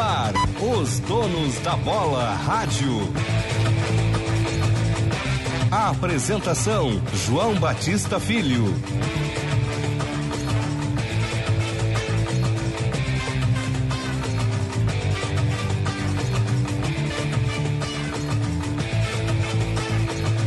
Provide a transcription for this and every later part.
ar, os donos da bola rádio. A apresentação: João Batista Filho.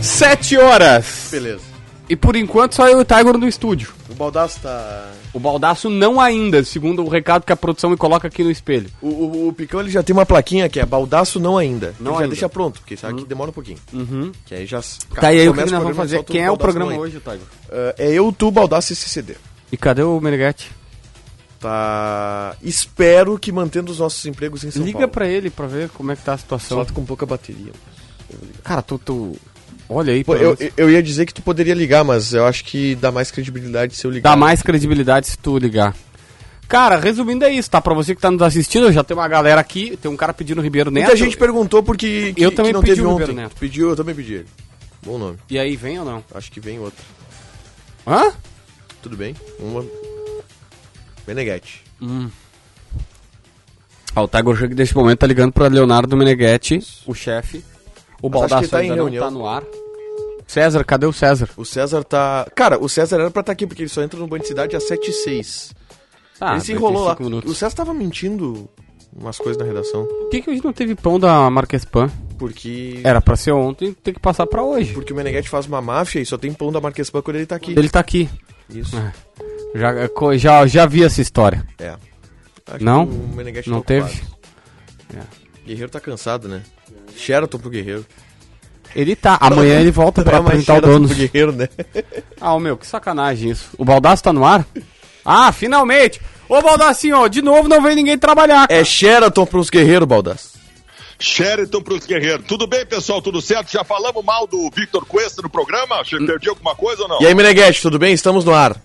Sete horas. Beleza. E por enquanto só eu e o Tiger no estúdio. O Baldaço tá. O Baldaço não ainda, segundo o recado que a produção me coloca aqui no espelho. O, o, o Picão ele já tem uma plaquinha que é Baldaço não ainda. Não ele já ainda. deixa pronto, porque sabe que demora um pouquinho. Uhum. Que aí já. Tá, e aí o que, nós vamos programa, fazer? Quem é o programa hoje, Tiger? Ah, é eu, tu, Baldaço e CCD. E cadê o Meneghetti? Tá. Espero que mantendo os nossos empregos em São Liga Paulo. pra ele pra ver como é que tá a situação. Só com pouca bateria. Cara, tu, tu... Olha aí, Pô, eu, eu ia dizer que tu poderia ligar, mas eu acho que dá mais credibilidade se eu ligar. Dá mais credibilidade se tu ligar. Cara, resumindo é isso, tá? Pra você que tá nos assistindo, já tem uma galera aqui, tem um cara pedindo o Ribeiro Neto. Muita gente perguntou porque que, Eu que também não pedi teve o ontem. Ribeiro Neto. Pediu, eu também pedi ele. Bom nome. E aí, vem ou não? Acho que vem outro. Hã? Tudo bem? Uma. Meneghetti. Ah, o Tiger Jug neste momento tá ligando pra Leonardo Meneghetti, o chefe. O ele tá em ainda não reunião. tá no ar. César, cadê o César? O César tá. Cara, o César era pra estar aqui, porque ele só entra no Banho de Cidade às 7 e 6 Ah, ele se enrolou lá. 45 minutos. O César tava mentindo umas coisas na redação. Por que, que hoje não teve pão da Marques Pan? Porque. Era pra ser ontem, tem que passar pra hoje. Porque o Meneghetti faz uma máfia e só tem pão da Marques Pan quando ele tá aqui. Ele tá aqui. Isso. É. Já, co- já, já vi essa história. É. Acho Não? que o Meneghetti Não tá teve? ocupado. Guerreiro tá cansado, né? Sheraton pro Guerreiro. Ele tá. Amanhã ele volta pra é apresentar o Sheraton dono. pro Guerreiro, né? Ah, meu, que sacanagem isso. O Baldaço tá no ar? Ah, finalmente! Ô Baldacinho, ó, de novo não vem ninguém trabalhar. É Sheraton pros Guerreiros, Baldas. Sheraton pros guerreiros. Tudo bem, pessoal? Tudo certo? Já falamos mal do Victor Cuesta no programa? Você perdi alguma coisa ou não? E aí, Meneghetti, tudo bem? Estamos no ar.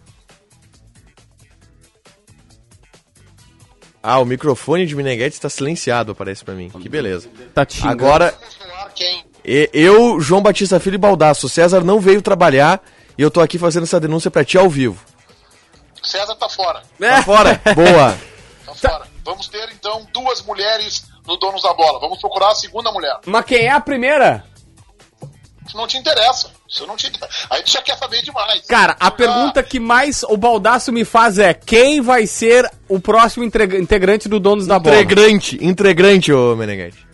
Ah, o microfone de Meneghetti está silenciado, aparece pra mim. Que beleza. Tá te xingando. Agora, eu, João Batista Filho e Baldaço, o César não veio trabalhar e eu tô aqui fazendo essa denúncia pra ti ao vivo. César tá fora. Tá fora? Boa. Tá fora. Vamos ter então duas mulheres no Donos da Bola. Vamos procurar a segunda mulher. Mas quem é a primeira? Isso não te interessa. Isso não te Aí tu já quer saber demais. Cara, a Já- pergunta que mais o Baldaço me faz é: quem vai ser o próximo integra- integrante do Donos da Bola? Integrante, integrante, ô Meneghetti.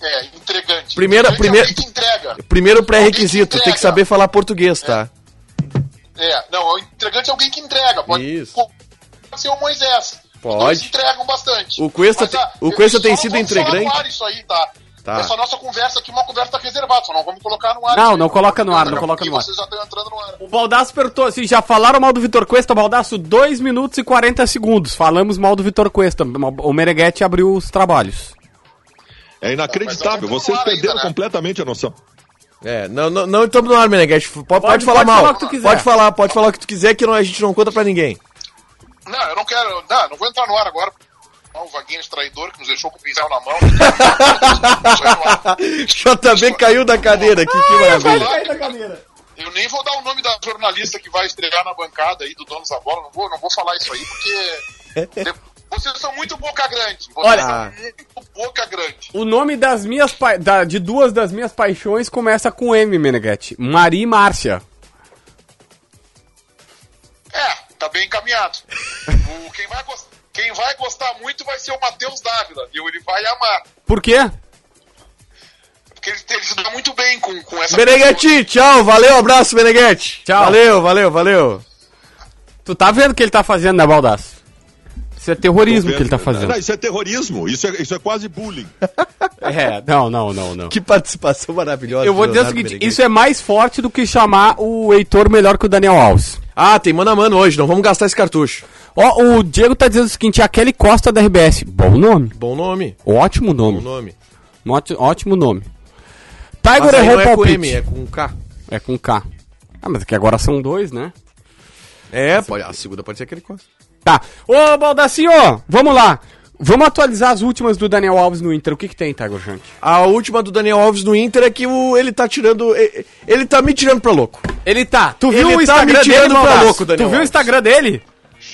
É, entregante. Primeira- Entregante primeira- É alguém que entrega. Primeiro pré-requisito, tem que saber falar português, tá? É, não, o entregante é alguém que entrega. Pode, Isso. pode ser o Moisés. Pode. Os dois entregam bastante. O Cuesta Mas, tem- ah, o eu- Cuesta tem sido ar isso aí, tá? Tá. Essa nossa conversa aqui é uma conversa reservada, só não vamos colocar no ar. Não, não coloca no ar, não coloca no ar. Vocês já estão entrando no ar. O Baldaço perguntou assim: já falaram mal do Vitor Cuesta, Baldaço? 2 minutos e 40 segundos. Falamos mal do Vitor Cuesta. O Meneghetti abriu os trabalhos. É inacreditável. Vocês perderam completamente a noção. É, não, não, não estamos no ar, Meneghetti. Pode, pode, Pode- falar pode mal. falar o que tu quiser. Pode falar, pode falar o que tu quiser que não- a gente não conta pra ninguém. Não, eu não quero. Não, não vou entrar no ar agora. O Vaguinho traidor que nos deixou com o pincel na mão. JB caiu da cadeira aqui, que maravilha. Eu nem vou dar o nome da jornalista que vai estrear na bancada aí do Donos da Bola. Não vou, não vou falar isso aí, porque. Vocês são muito boca grande. Vocês Olha- são muito boca grande. O nome das minhas pa- da- de duas das minhas paixões começa com M, Meneghetti. Maria e Márcia. É, tá bem encaminhado. O, quem, vai gos- quem vai gostar muito vai ser o Matheus Dávila, viu? Ele vai amar. Por quê? Porque ele, ele se dá muito bem com, com essa Meneghetti, tchau, valeu, abraço, Meneghetti. Tchau. Valeu, valeu, valeu. Tu tá vendo o que ele tá fazendo, né, Baldaço? Isso é terrorismo que ele tá Não, fazendo. isso é terrorismo. Isso é, isso é quase bullying. É, não, não, não, não. Que participação maravilhosa. Eu vou dizer o seguinte, isso é mais forte do que chamar o Heitor melhor que o Daniel Alves. Ah, tem mano a mano hoje, não vamos gastar esse cartucho. Ó, o Diego tá dizendo o seguinte, a Kelly Costa da RBS. Bom nome. Bom nome, Ótimo nome. bom nome. Ótimo, nome. Tiger errou não o é com palpite. M, é com K. É com K. Ah, mas é que agora são dois, né? É, pode, a segunda pode ser aquele Costa. Tá. Ô, Baldacinho, vamos lá. Vamos atualizar as últimas do Daniel Alves no Inter. O que que tem, Tiger Junk? A última do Daniel Alves no Inter é que o, ele tá tirando. Ele, ele tá me tirando pra louco. Ele tá. Tu viu Ele o tá Instagram me tirando dele, pra louco, Daniel Tu viu o Alves. Instagram dele?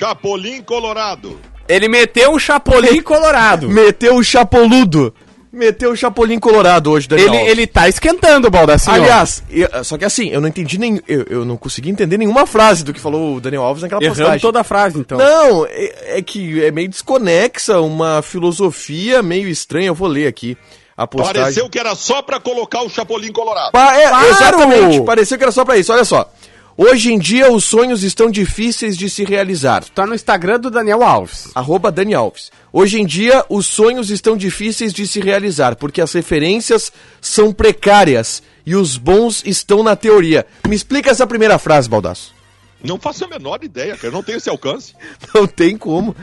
Chapolin Colorado. Ele meteu o Chapolin colorado. Meteu o chapoludo. Meteu o Chapolin colorado hoje, Daniel. Ele, Alves. ele tá esquentando o Baldacinho. Aliás, eu- só que assim, eu não entendi nem. Eu, eu não consegui entender nenhuma frase do que falou o Daniel Alves naquela errando postagem. toda a frase, então. Não, é, é que é meio desconexa, uma filosofia meio estranha. Eu vou ler aqui a postagem. Pareceu que era só pra colocar o Chapolin Colorado. Pa- é, Claro! Exatamente, pareceu que era só pra isso. Olha só. Hoje em dia os sonhos estão difíceis de se realizar. Tá no Instagram do Daniel Alves. Arroba Dani Alves. Hoje em dia os sonhos estão difíceis de se realizar porque as referências são precárias e os bons estão na teoria. Me explica essa primeira frase, Baldaço. Não faço a menor ideia, cara. Eu não tenho esse alcance. Não tem como.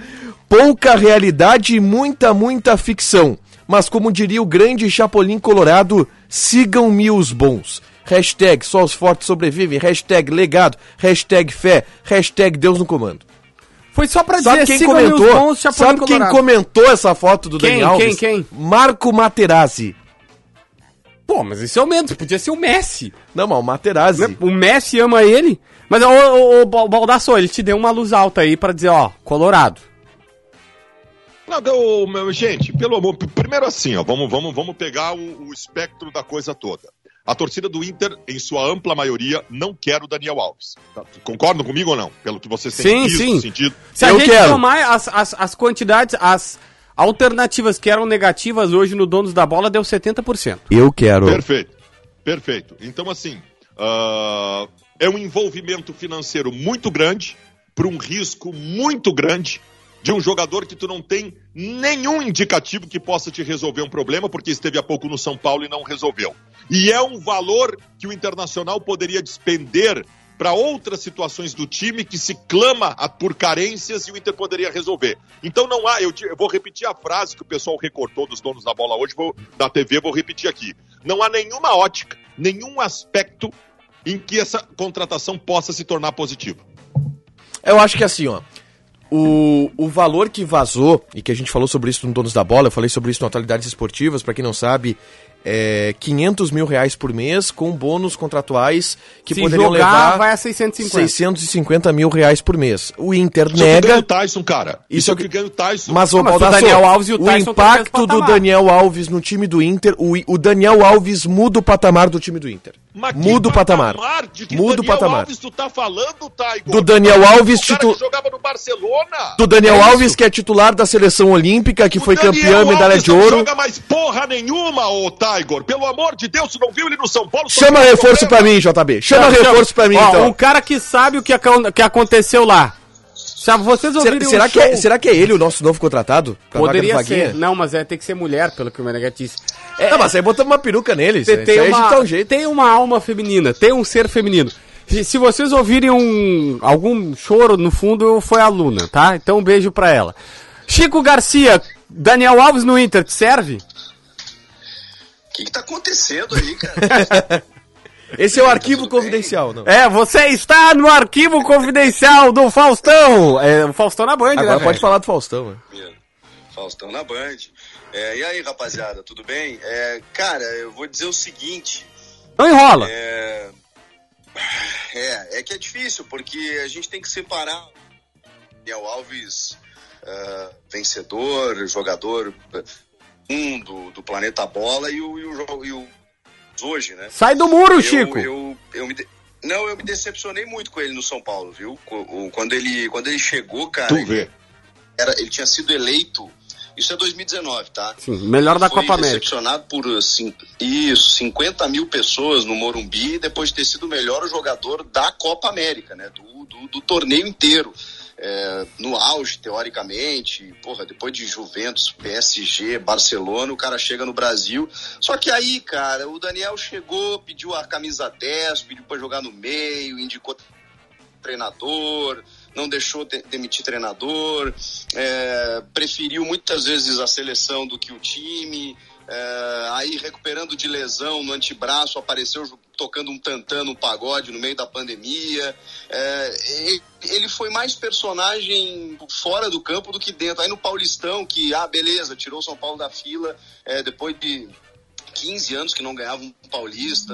Pouca realidade e muita, muita ficção. Mas como diria o grande Chapolin Colorado, sigam-me os bons. Hashtag só os fortes sobrevivem. Hashtag legado. Hashtag fé. Hashtag Deus no comando. Foi só pra Sabe dizer quem comentou? bons Sabe quem comentou essa foto do Quem, Dani Alves? quem, quem? Marco Materazzi. Pô, mas isso é o menos, podia ser o Messi. Não, mas o Materazzi. Né? O Messi ama ele. Mas, ô, Ba- Baldasso, ele te deu uma luz alta aí pra dizer, ó, Colorado. Não, deu- meu- gente, pelo amor. Primeiro assim, ó, vamos, vamos, vamos pegar o, o espectro da coisa toda. A torcida do Inter, em sua ampla maioria, não quer o Daniel Alves. Tá? Concordam comigo ou não? Pelo que vocês têm Sim, visto, sim. sentido. Se a Eu gente quero. somar as, as, as quantidades, as alternativas que eram negativas hoje no Donos da Bola, deu 70%. Eu quero. Perfeito, perfeito. Então, assim, ah, é um envolvimento financeiro muito grande, para um risco muito grande de um jogador que tu não tem nenhum indicativo que possa te resolver um problema, porque esteve há pouco no São Paulo e não resolveu. E é um valor que o Internacional poderia despender para outras situações do time que se clama por carências e o Inter poderia resolver. Então não há, eu, te- eu vou repetir a frase que o pessoal recortou dos donos da bola hoje, vou, da TV, vou repetir aqui. Não há nenhuma ótica, nenhum aspecto em que essa contratação possa se tornar positiva. Eu acho que assim, ó. O, o valor que vazou, e que a gente falou sobre isso no Donos da Bola, eu falei sobre isso no Atualidades Esportivas, pra quem não sabe, é 500 mil reais por mês com bônus contratuais que Se poderiam jogar, levar vai a 650. 650 mil reais por mês. O Inter Isso é o que ganha nega, o Tyson, cara. Isso Isso, é é o que ganha o Tyson. mas o, mas o Daniel Alves e o o Tyson impacto do patamar. Daniel Alves no time do Inter, o, o Daniel Alves muda o patamar do time do Inter. Mas Muda o patamar. De que Muda o Daniel patamar. Alves tu tá falando, Taigo? Do Daniel Alves, o cara titu- que jogava no Barcelona. Do Daniel É isso. Alves, que é titular da seleção olímpica, que O foi Daniel campeão, medalha Alves de não ouro. joga mais porra nenhuma, ô Tiger. Pelo amor de Deus, tu não viu ele no São Paulo? Chama reforço pra mim, JB. Chama Chama, reforço pra mim, Ó, então. Um cara que sabe o que, acon- que aconteceu lá. Se vocês Será, ouvirem será um que é, show- será que é ele o nosso novo contratado? Poderia ser. Não, mas é ter que ser mulher, pelo que o Meneghete disse. É, Não, mas aí botamos uma peruca nele. Tem, gente uma, dá um jeito. tem uma alma feminina, tem um ser feminino. Se, se vocês ouvirem um, algum choro no fundo, foi a Luna, tá? Então um beijo pra ela. Chico Garcia, Daniel Alves no Inter, te serve? O que, que tá acontecendo aí, cara? Esse é o arquivo confidencial, não. É, você está no arquivo confidencial do Faustão. É, o Faustão na Band, Agora né, pode falar do Faustão, né? Mesmo. Faustão na Band. É, e aí, rapaziada, tudo bem? É, cara, eu vou dizer o seguinte. Não enrola. É, é, é que é difícil, porque a gente tem que separar Daniel Alves, ah, vencedor, jogador um do, do planeta bola e o, e o, e o hoje, né? Sai do muro, Eu- Chico. Eu, eu me de- Não, eu me decepcionei muito com ele no São Paulo, viu? Quando ele, quando ele chegou, cara, Tu ele, vê. era, ele tinha sido eleito. Isso é 2019, tá? Sim, melhor da Foi Copa América. decepcionado por assim, isso, 50 mil pessoas no Morumbi depois de ter sido o melhor jogador da Copa América, né? Do, do, do torneio inteiro. É, no auge, teoricamente, porra, depois de Juventus, PSG, Barcelona, o cara chega no Brasil. Só que aí, cara, o Daniel chegou, pediu a camisa 10, pediu pra jogar no meio, indicou treinador, não deixou de- demitir treinador, é, preferiu muitas vezes a seleção do que o time. É, aí recuperando de lesão no antebraço, apareceu tocando um tantã no pagode no meio da pandemia. É, ele foi mais personagem fora do campo do que dentro. Aí no Paulistão, que, ah, beleza, tirou o São Paulo da fila é, depois de 15 anos que não ganhava um paulista,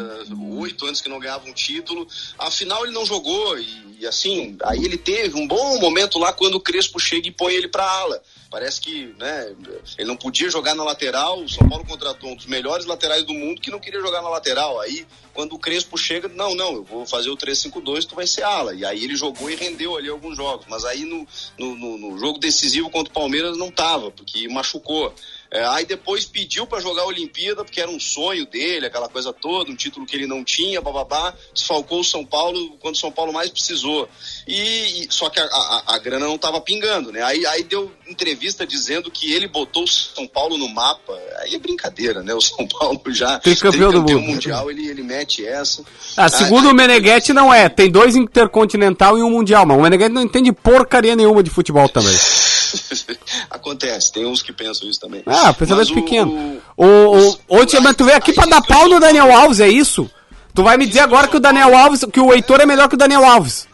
8 anos que não ganhava um título. Afinal, ele não jogou e, e assim, aí ele teve um bom momento lá quando o Crespo chega e põe ele para ala. Parece que né, ele não podia jogar na lateral. O São Paulo contratou um dos melhores laterais do mundo que não queria jogar na lateral. Aí, quando o Crespo chega, não, não, eu vou fazer o 3-5-2, tu vai ser ala. E aí ele jogou e rendeu ali alguns jogos. Mas aí no, no, no, no jogo decisivo contra o Palmeiras não tava, porque machucou. É, aí depois pediu para jogar a Olimpíada, porque era um sonho dele, aquela coisa toda, um título que ele não tinha, bababá, desfalcou o São Paulo quando o São Paulo mais precisou. E, e só que a, a, a grana não estava pingando, né? Aí, aí deu entrevista dizendo que ele botou o São Paulo no mapa. Aí é brincadeira, né? O São Paulo já Tem campeão do mundo. mundial, ele, ele mete essa. Ah, segundo Aí- o Meneghetti não é. Tem dois intercontinental e um mundial, mas o Meneghetti não entende porcaria nenhuma de futebol também. Acontece, tem uns que pensam isso também. Ah, pensamento Mas o- pequeno. O, o, Ontem, mas tu veio aqui pra dar pau no Daniel Alves, é isso? Tu vai me dizer agora que o Daniel Alves, que o Heitor é melhor que o Daniel Alves.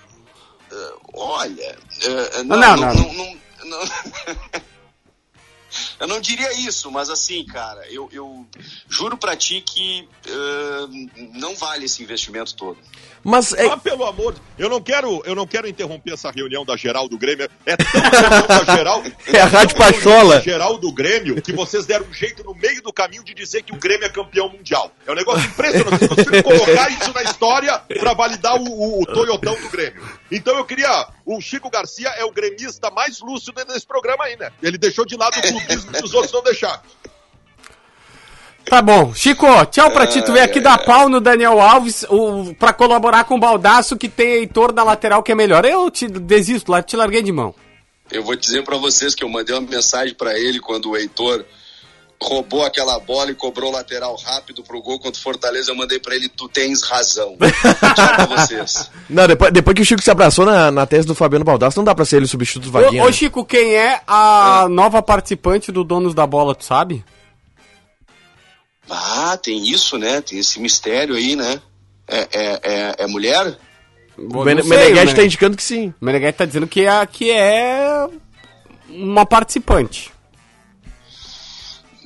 Olha, é, Não, não, não, não, Eu não diria isso, mas assim, cara, eu, eu juro pra ti que eh, não vale esse investimento todo. Mas é, Ah, pelo amor, eu não quero, eu não quero interromper essa reunião da geral do Grêmio. É tão reunião da geral, É a Rádio Pachola. geral do Grêmio que vocês deram um jeito no meio do caminho de dizer que o Grêmio é campeão mundial. É um negócio impressionante. Vocês colocar isso na história para validar o, o, o Toyotão do Grêmio. Então eu queria, o Chico Garcia é o gremista mais lúcido desse programa aí, né? Ele deixou de lado o clubismo que os outros não deixaram. Tá bom. Chico, tchau pra ti. Tu veio aqui dar pau no Daniel Alves o, pra colaborar com o Baldaço que tem Heitor da lateral que é melhor. Eu te desisto lá, te larguei de mão. Eu vou dizer pra vocês que eu mandei uma mensagem pra ele quando o Heitor roubou aquela bola e cobrou o lateral rápido pro gol contra o Fortaleza. Eu mandei pra ele: Tu tens razão. Tchau pra vocês. não, depois, depois que o Chico se abraçou na, na tese do Fabiano Baldasso, não dá pra ser ele o substituto do Vaguinha. Ô, ô, né? Chico, quem é a nova participante do Donos da Bola, tu sabe? Ah, tem isso, né? Tem esse mistério aí, né? É, é, é, é mulher? o Mene- Meneghetti tá indicando que sim. O Meneghetti tá dizendo que é, que é uma participante.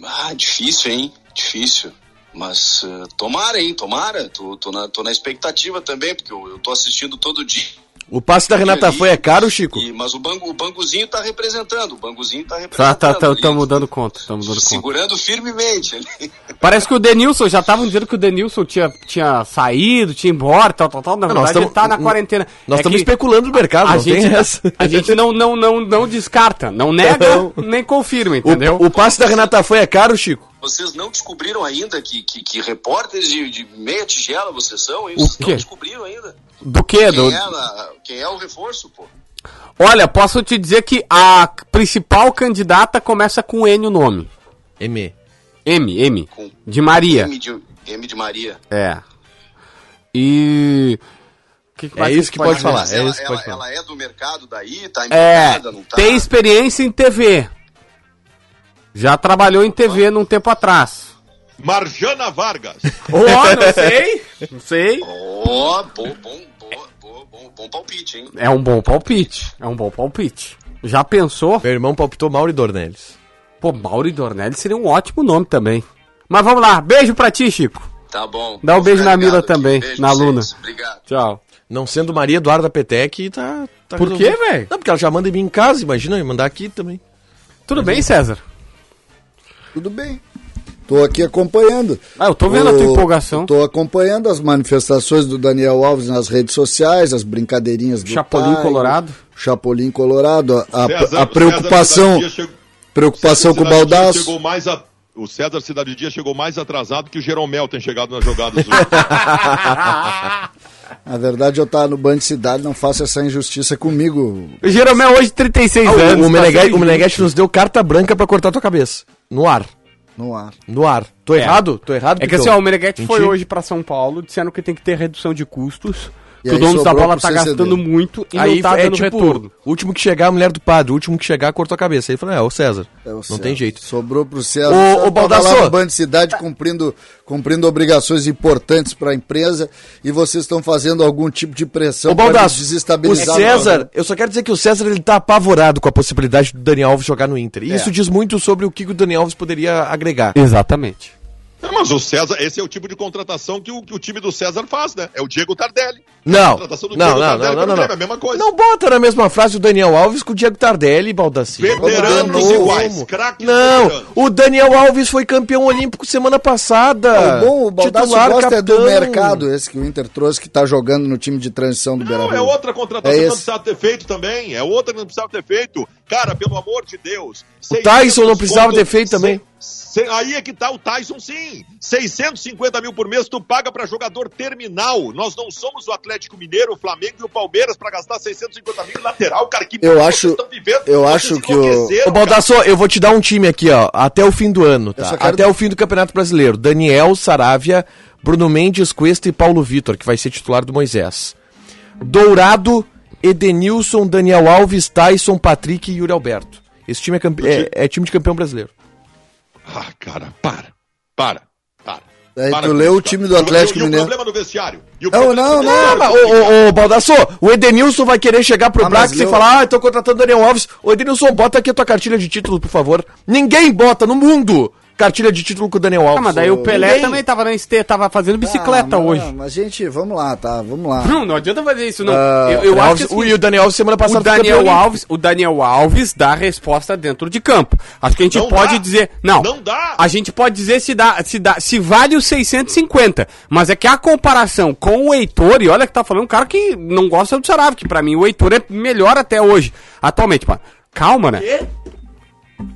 Ah, difícil, hein? Difícil. Mas eh, tomara, hein? Tomara. Tô, tô, na, tô na expectativa também, porque eu, eu tô assistindo todo dia. O passe da Renata ali. foi é caro, Chico? E- mas o, bangu, o Banguzinho tá representando. O Banguzinho tá Tá, representando. tá, tá, ali, tamo dando conta, tamo dando conta. Segurando firmemente ali. Parece que o Denilson, já estavam dizendo que o Denilson tinha, tinha saído, tinha ido embora, tal, tal, tal. Na nós verdade, ele tamo- tá na quarentena. Nós É estamos que especulando no mercado, a não gente, tem essa. a gente não, não, não, não descarta, não nega, nem confirma, entendeu? O, o passe da Renata foi é caro, Chico? Vocês não descobriram ainda que, que, que repórteres de, de meia tigela vocês são, hein? O Vocês quê? não descobriram ainda. Do quê? Do... Quem é, na- quem é o reforço, pô? Olha, posso te dizer que a principal candidata começa com N o nome. M. M, M. Com De Maria. M de, M de Maria. É. E. que que É isso que pode falar. É ela, isso que ela, pode falar. ela é do mercado daí? Tá É. empregada, não tá? Tem experiência em TV. Já trabalhou em TV num tempo atrás. Marjana Vargas. Ó, não sei. Não sei. Ó, bom, bom, bom, bom, bom, bom palpite, hein? É um bom palpite. É um bom palpite. Já pensou? Meu irmão palpitou Mauri Dornelles. Pô, Mauro Dornelli seria um ótimo nome também. Mas vamos lá. Beijo pra ti, Chico. Tá bom. Dá um beijo na Mila também, Beijo na pra vocês. Luna. Obrigado. Tchau. Não sendo Maria Eduarda Petec, tá. tá Por resolvido. quê, velho? Não, porque ela já manda em mim em casa, imagina, eu mandar aqui também. Tudo bem, César? Tudo bem. Tô aqui acompanhando. Ah, eu tô vendo a tua empolgação. Tô acompanhando as manifestações do Daniel Alves nas redes sociais, as brincadeirinhas do Chapolin pai, Colorado. Chapolin Colorado, a, César- a o preocupação, César Cidade Dia chegou- preocupação César com o Baldaço. chegou mais a- O César Cidade Dia chegou mais atrasado que o Jeromel tem chegado nas jogadas. Na verdade, eu tava no Band Cidade, não faça essa injustiça comigo. O Jeromel hoje 36 Ah, anos. o, o, tá o Meneghetti nos deu carta branca pra cortar tua cabeça. No ar. No ar. No ar. Tô errado? Tô errado? É que assim, Pitão? ó, o Meneghetti foi hoje pra São Paulo, dizendo que tem que ter redução de custos, que o dono da bola tá gastando muito e Aí não tá é dando tipo, retorno. o último que chegar, a mulher do padre. O último que chegar, cortou a cabeça. Aí falou, é, o César. É o não César. tem jeito. Sobrou pro César. Ô, tava Baldassô. lá no Band Cidade cumprindo, cumprindo obrigações importantes para a empresa e vocês estão fazendo algum tipo de pressão para Baldasso, o desestabilizar. César, eu só quero dizer que o César ele tá apavorado com a possibilidade do Daniel Alves jogar no Inter. E É. isso diz muito sobre o que o Daniel Alves poderia agregar. Exatamente. Não, mas o César, esse é o tipo de contratação que o, que o time do César faz, né? É o Diego Tardelli. Não, não, Diego não, Tardelli não, não, pelo não, é a mesma coisa. Não bota na mesma frase o Daniel Alves com o Diego Tardelli, Baldassi. Veteranos iguais, craques Não, veteranos. o Daniel Alves foi campeão olímpico semana passada. O bom, o Baldassi Titular, gosta é do capitão. mercado, esse que o Inter trouxe, que tá jogando no time de transição do Não, Beira é outra contratação É que não precisava ter feito também. É outra que não precisava ter feito. Cara, pelo amor de Deus. O Tyson não precisava ter feito também. Aí é que tá o Tyson, sim. 650 mil por mês tu paga pra jogador terminal. Nós não somos o Atlético Mineiro, o Flamengo e o Palmeiras pra gastar 650 mil em lateral, cara. Que Eu acho- vocês estão vivendo? eu Vocês acho que o- Ô, Baldasso, eu vou te dar um time aqui, ó, até o fim do ano, tá? quero- Até o fim do Campeonato Brasileiro. Daniel, Saravia, Bruno Mendes, Cuesta e Paulo Vitor, que vai ser titular do Moisés. Dourado, Edenilson, Daniel Alves, Tyson, Patrick e Yuri Alberto. Esse time é, campe- é- é time de campeão brasileiro. Ah, cara, para. Para. Para. Aí Para tu leu o time do Atlético o- Mineiro. O problema no vestiário? O Não, não, não, mas, ô, ô, ô, Baldasso, o Edenilson vai querer chegar pro Ah, Brax e eu- falar, ah, eu tô contratando o Daniel Alves. Ô, Edenilson, bota aqui a tua cartilha de título, por favor. Ninguém bota no mundo cartilha de título com o Daniel Alves. Ah, mas daí o Pelé Ninguém. também tava na ST, tava fazendo bicicleta Ah, mas- hoje. Mas, gente, vamos lá, tá? Vamos lá. Não, não adianta fazer isso, não. Ah, eu eu acho Alves- que assim, o- e o Daniel Alves semana passada o Daniel. Alves, o Daniel Alves dá a resposta dentro de campo. Acho que a gente Não pode dá. dizer, não. Não dá. A gente pode dizer se dá, se dá, se vale os 650, mas é que a comparação com o Heitor, e olha que tá falando um cara que não gosta do Sarave, que pra mim o Heitor é melhor até hoje, atualmente, mano. Calma, né?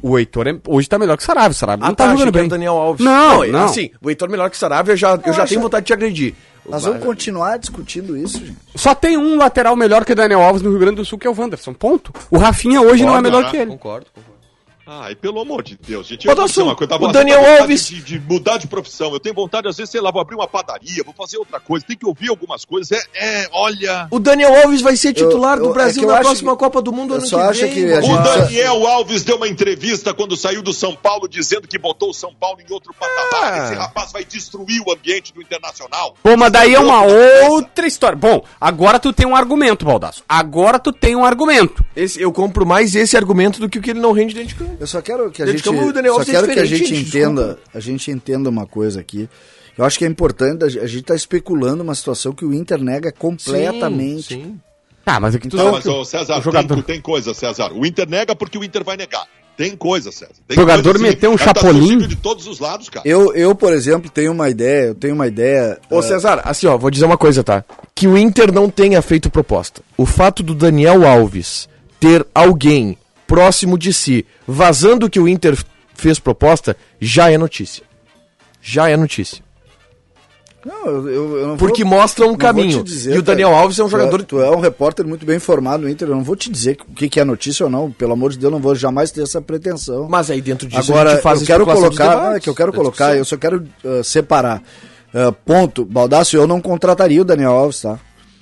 O Heitor é- hoje tá melhor que o Sarave, o Sarave Ah, não tá, tá jogando bem. o Daniel Alves. Não, não. Assim, o Heitor melhor que o Saravia, eu já, eu já acho- tenho vontade de te agredir. Nós vamos continuar discutindo isso, gente. Só tem um lateral melhor que o Daniel Alves no Rio Grande do Sul, que é o Wanderson. Ponto. O Rafinha hoje não é melhor né? que ele. Concordo, concordo. Ai, pelo amor de Deus, gente. Eu uma coisa, o Daniel Alves- De, de mudar de profissão. Eu tenho vontade, às vezes, sei lá, vou abrir uma padaria, vou fazer outra coisa. Tem que ouvir algumas coisas. É, é olha. O Daniel Alves vai ser titular Eu- eu- do é Brasil eu na próxima que- Copa do Mundo eu ano só que acho vem. que a mano. gente O precisa- Daniel Alves deu uma entrevista quando saiu do São Paulo dizendo que botou o São Paulo em outro patamar. Ah. Esse rapaz vai destruir o ambiente do Internacional. Pô, mas daí é uma Outra outra história. Bom, agora tu tem um argumento, Baldaço. Agora tu tem um argumento. Esse- eu compro mais esse argumento do que o que ele não rende dentro de campo. Eu só quero que a gente, o só é quero que a gente entenda, a gente entenda uma coisa aqui. Eu acho que é importante, a gente tá especulando uma situação que o Inter nega completamente. Sim, sim. Tá, mas é que tu Não, sabe mas, que ô, César, o jogador... tem, tem coisa, César. O Inter nega porque o Inter vai negar. Tem coisa, César. Tem O jogador coisa, meteu um Cara, tá chapolim. de todos os lados, cara. Eu, eu, por exemplo, tenho uma ideia, eu tenho uma ideia. Ô, eh, Cesar, assim, ó, vou dizer uma coisa, tá? Que o Inter não tenha feito proposta. O fato do Daniel Alves ter alguém próximo de si vazando que o Inter fez proposta já é notícia. Já é notícia. Não, eu, eu, não Porque vou- mostra um caminho. dizer, E o Daniel. Alves é um Tu jogador- Tu é um repórter muito bem informado no Inter. Eu não vou te dizer o que, que é notícia ou não. Pelo amor de Deus, eu não vou jamais ter essa pretensão. Mas aí dentro disso Agora, a gente faz eu quero colocar, debates, é que eu quero colocar, eu só quero uh, separar. Uh, ponto, Baldaço, eu não contrataria o Daniel Alves, tá?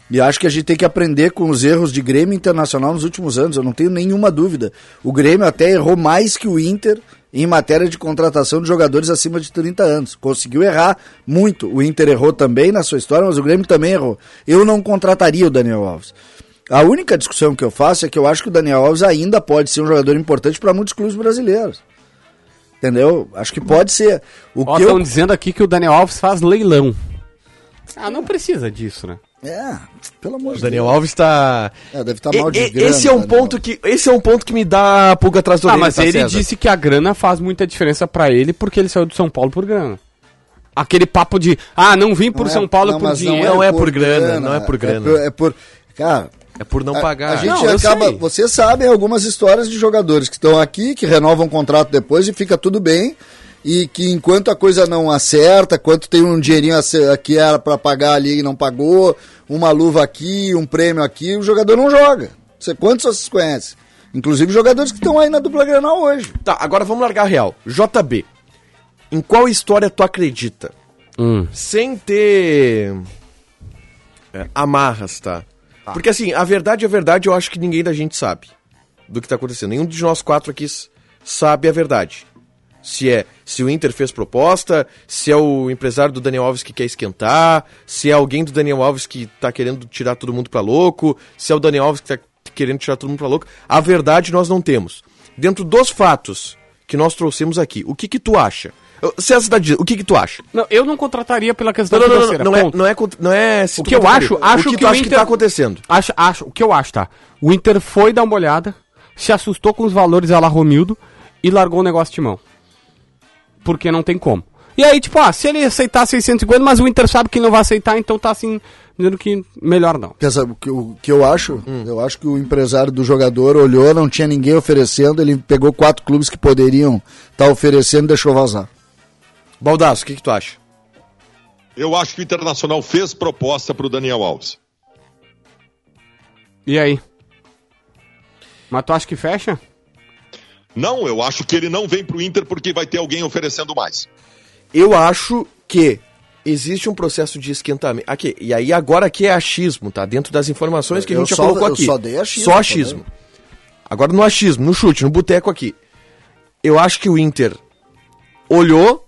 E acho que a gente tem que aprender com os erros de Grêmio Internacional nos últimos anos, eu não tenho nenhuma dúvida. O Grêmio até errou mais que o Inter em matéria de contratação de jogadores acima de 30 anos. Conseguiu errar muito. O Inter errou também na sua história, mas o Grêmio também errou. Eu não contrataria o Daniel Alves. A única discussão que eu faço é que eu acho que o Daniel Alves ainda pode ser um jogador importante para muitos clubes brasileiros. Entendeu? Acho que pode ser. O Ó, que estão eu... dizendo aqui que o Daniel Alves faz leilão. Ah, não precisa disso, né? É, pelo amor O de Daniel Deus. Alves tá. É, deve estar mal de E- grana. esse é um Daniel. ponto que esse é um ponto que me dá pulga atrás do Ah, orelha, mas tá, ele César? disse que a grana faz muita diferença pra ele porque ele saiu do São Paulo por grana. Aquele papo de, ah, não vim por Não é- São Paulo não, por dinheiro. Não é por grana, não é por grana. por, é por- cara, É por não a- pagar. A, gente Não, acaba. Vocês sabem algumas histórias de jogadores que estão aqui, que renovam o contrato depois e fica tudo bem. E que enquanto a coisa não acerta, quanto tem um dinheirinho que era para pagar ali e não pagou, uma luva aqui, um prêmio aqui, o jogador não joga. Você, quantos vocês conhecem? Inclusive jogadores que estão aí na dupla Granal hoje. Tá, agora vamos largar a real. JB, em qual história tu acredita? Hum. Sem ter é, amarras, tá? Porque assim, a verdade é verdade, eu acho que ninguém da gente sabe do que tá acontecendo. Nenhum de nós quatro aqui sabe a verdade. Se é se o Inter fez proposta, se é o empresário do Daniel Alves que quer esquentar, se é alguém do Daniel Alves que tá querendo tirar todo mundo pra louco, se é o Daniel Alves que tá querendo tirar todo mundo pra louco. A verdade nós não temos. Dentro dos fatos que nós trouxemos aqui, o que que tu acha? César Dadi, o que que tu acha? Não, eu não contrataria pela questão Não, não, não, financeira. não, não, é, ponto. não é, não é se O tu que eu acho, acho o que, que o acha que Inter- tá acontecendo. Acho, acho, o que eu acho, tá? O Inter foi dar uma olhada, se assustou com os valores a la Romildo e largou o negócio de mão. Porque não tem como. E aí, tipo, ah, se ele aceitar 650, mas o Inter sabe que não vai aceitar, então tá assim, dizendo que melhor não. Quer saber o que, o que eu acho? Eu acho que o empresário do jogador olhou, não tinha ninguém oferecendo, ele pegou quatro clubes que poderiam estar oferecendo e deixou vazar. Baldaço, o que que tu acha? Eu acho que o Internacional fez proposta pro Daniel Alves. E aí? Mas tu acha que fecha? Não, eu acho que ele não vem pro Inter porque vai ter alguém oferecendo mais. Eu acho que existe um processo de esquentamento. Aqui, e aí agora aqui é achismo, tá? Dentro das informações que a Eu gente já só- colocou eu aqui. só dei achismo Só também. achismo. Agora no achismo, no chute, no boteco aqui. Eu acho que o Inter olhou,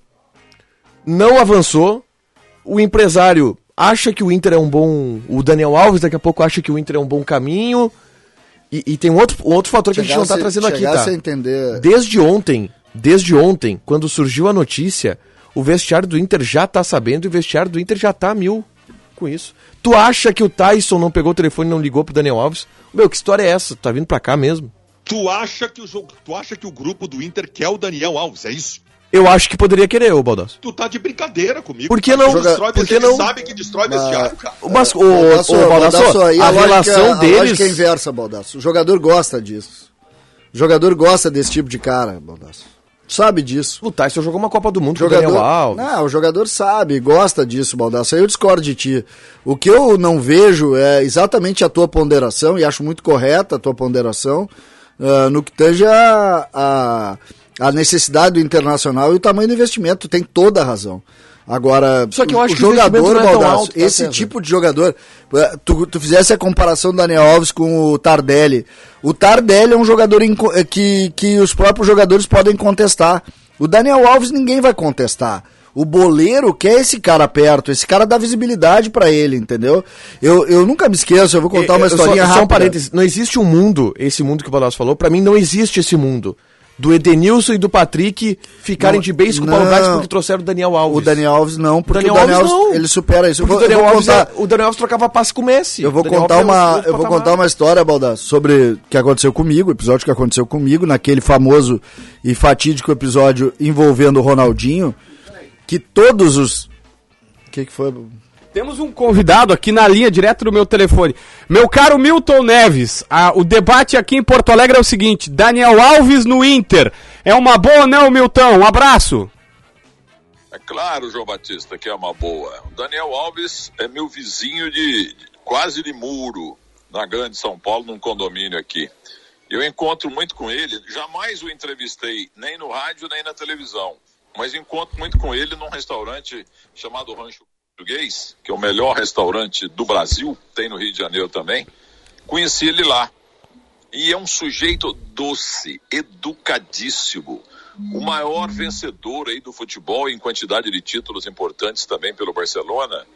não avançou. O empresário acha que o Inter é um bom. O Daniel Alves daqui a pouco acha que o Inter é um bom caminho. E, e tem um outro, um outro fator que a gente não tá Chegasse- trazendo aqui, tá? a entender. Desde ontem, desde ontem, quando surgiu a notícia, o vestiário do Inter já tá sabendo e o vestiário do Inter já tá a mil com isso. Tu acha que o Tyson não pegou o telefone e não ligou pro Daniel Alves? Meu, que história é essa? Tu tá vindo pra cá mesmo? Tu acha que o jogo, tu acha que o grupo do Inter quer o Daniel Alves, é isso? Eu acho que poderia querer, ô Baldasso. Tu tá de brincadeira comigo. Por que não? Destrói, Por que ele não? sabe que destrói Mas- vestiário, cara. Mas, ô, Baldasso, ô, Baldasso, Baldasso, aí a lógica- relação A deles... lógica é inversa, Baldasso. O jogador gosta disso. O jogador gosta desse tipo de cara, Baldasso. Sabe disso. O Tyson jogou uma Copa do Mundo O com o jogador, Daniel Alves. não, o jogador sabe, gosta disso, Baldasso. Aí eu discordo de ti. O que eu não vejo é exatamente a tua ponderação, e acho muito correta a tua ponderação, ah, no que tange a, a, a necessidade do internacional e o tamanho do investimento. Tem toda a razão. Agora, Só que eu o- acho o que jogador, é Baldasso, tá, esse César? tipo de jogador, eh, tu, tu fizesse a comparação do Daniel Alves com o Tardelli. O Tardelli é um jogador eh, que, que os próprios jogadores podem contestar. O Daniel Alves ninguém vai contestar. O boleiro quer esse cara perto, esse cara dá visibilidade pra ele, entendeu? Eu, eu nunca me esqueço, eu vou contar uma Eu- historinha só, rápida. Só um parênteses, não existe um mundo, esse mundo que o Baldasso falou, pra mim não existe esse mundo. Do Edenilson e do Patrick ficarem Não, de base com o. Paulo porque trouxeram o Daniel Alves. O Daniel Alves não, porque Daniel o Daniel Alves Alves, ele supera isso. Eu vou, o, Daniel eu vou Alves contar, é- o Daniel Alves trocava passe com o Messi. Eu vou contar Alves é uma, outro eu vou patamar. contar uma história, Baldasso, sobre o que aconteceu comigo, o episódio que aconteceu comigo, naquele famoso e fatídico episódio envolvendo o Ronaldinho, que todos os O que que foi? Temos um convidado aqui na linha, direto do meu telefone. Meu caro Milton Neves, a- o debate aqui em Porto Alegre é o seguinte: Daniel Alves no Inter. É uma boa ou não, Milton? Um abraço. É claro, João Batista, que é uma boa. O Daniel Alves é meu vizinho de, quase de muro na Grande São Paulo, num condomínio aqui. Eu encontro muito com ele, jamais o entrevistei nem no rádio nem na televisão, mas encontro muito com ele num restaurante chamado Rancho Português, que é o melhor restaurante do Brasil, tem no Rio de Janeiro também. Conheci ele lá. E é um sujeito doce, educadíssimo. O maior vencedor aí do futebol em quantidade de títulos importantes também pelo Barcelona.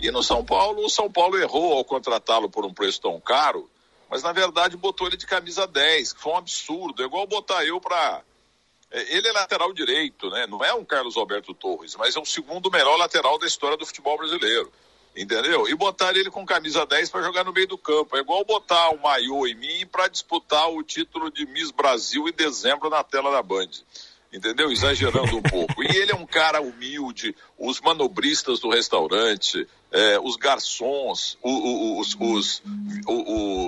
E no São Paulo, o São Paulo errou ao contratá-lo por um preço tão caro, mas na verdade botou ele de camisa 10, que foi um absurdo. É igual botar eu pra. É, Ele é lateral direito, né? Não é um Carlos Alberto Torres, mas é o segundo melhor lateral da história do futebol brasileiro. Entendeu? E botar ele com camisa 10 para jogar no meio do campo. É igual botar o maiô em mim para disputar o título de Miss Brasil em dezembro na tela da Band. Entendeu? Exagerando um pouco. E ele é um cara humilde, os manobristas do restaurante, é, os garçons, os, os,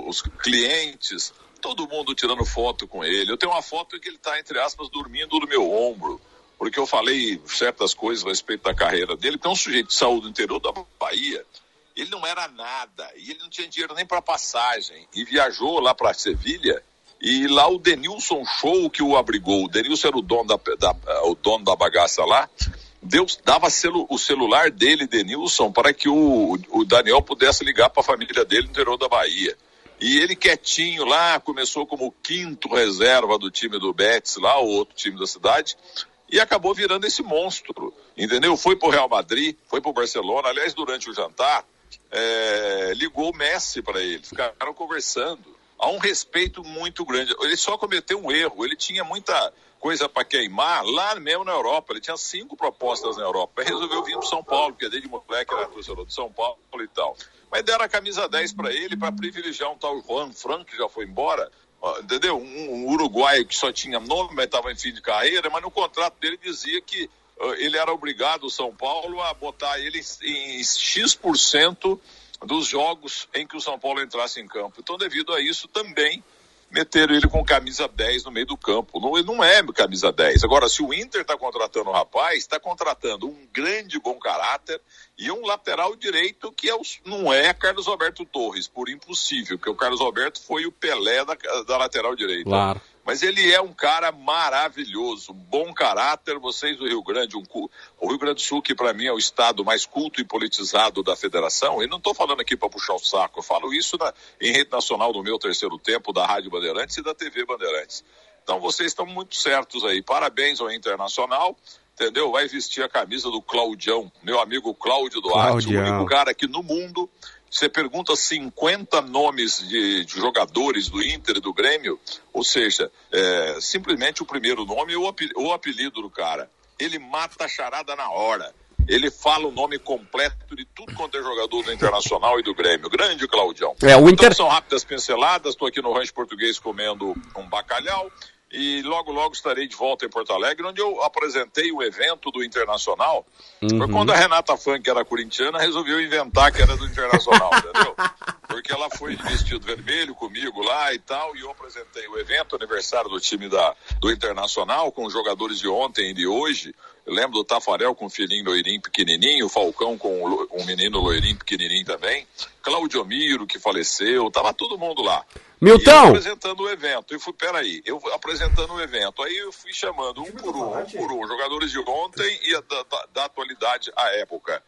os clientes, todo mundo tirando foto com ele. Eu tenho uma foto em que ele está, entre aspas, dormindo no meu ombro porque eu falei certas coisas a respeito da carreira dele, que é um sujeito de saúde do interior da Bahia. Ele não era nada, e ele não tinha dinheiro nem para passagem, e viajou lá para Sevilha, e lá o Denilson Show que o abrigou, o Denilson era o dono da, da- o dono da bagaça lá, Deus dava celu- o celular dele, Denilson, para que o, o Daniel pudesse ligar para a família dele no interior da Bahia. E ele quietinho lá, começou como quinto reserva do time do Betis lá, o outro time da cidade, e acabou virando esse monstro, entendeu? Foi pro Real Madrid, foi pro Barcelona, aliás, durante o jantar, é, ligou o Messi para ele, ficaram conversando. há um respeito muito grande. Ele só cometeu um erro, ele tinha muita coisa para queimar lá mesmo na Europa. Ele tinha cinco propostas na Europa. Resolveu vir para São Paulo, porque desde moleque era torcedor de São Paulo e tal. Mas deram a camisa 10 para ele para privilegiar um tal Juan Frank, que já foi embora. Entendeu? Um, um uruguaio que só tinha nome, mas estava em fim de carreira, mas no contrato dele dizia que ele era obrigado, o São Paulo, a botar ele em X% dos jogos em que o São Paulo entrasse em campo. Então, devido a isso, também meteram ele com camisa 10 no meio do campo. Não, não é camisa 10. Agora, se o Inter está contratando o rapaz, está contratando um grande bom caráter e um lateral direito que é o- não é Carlos Alberto Torres, por impossível, porque o Carlos Alberto foi o Pelé da, da lateral direita. Claro. Mas ele é um cara maravilhoso, bom caráter. Vocês do Rio Grande, um o Rio Grande do Sul, que para mim é o estado mais culto e politizado da federação, e não estou falando aqui para puxar o saco, eu falo isso na- em rede nacional do meu terceiro tempo, da Rádio Bandeirantes e da TV Bandeirantes. Então vocês estão muito certos aí. Parabéns ao Internacional. Entendeu? Vai vestir a camisa do Claudião, meu amigo Cláudio Duarte, o Claudião. único cara que no mundo você pergunta 50 nomes de, de jogadores do Inter e do Grêmio, ou seja, é, simplesmente o primeiro nome ou o ape- ou o apelido do cara. Ele mata a charada na hora. Ele fala o nome completo de tudo quanto é jogador do Internacional e do Grêmio. Grande Claudião. É, o Inter- Então são rápidas pinceladas. Estou aqui no rancho português comendo um bacalhau. E logo, logo estarei de volta em Porto Alegre, onde eu apresentei o evento do Internacional. Foi quando a Renata Funk era corintiana, resolveu inventar que era do Internacional, entendeu? Porque ela foi de vestido vermelho comigo lá e tal, e eu apresentei o evento, aniversário do time da, do Internacional, com os jogadores de ontem e de hoje. Eu lembro do Tafarel com o filhinho loirinho pequenininho, o Falcão com um menino loirinho pequenininho também, Claudio Miro, que faleceu, tava todo mundo lá. Milton! Apresentando o evento. Eu fui, peraí, eu apresentando o evento. Aí eu fui chamando um por um, um por um, jogadores de ontem e da, da- da atualidade à época.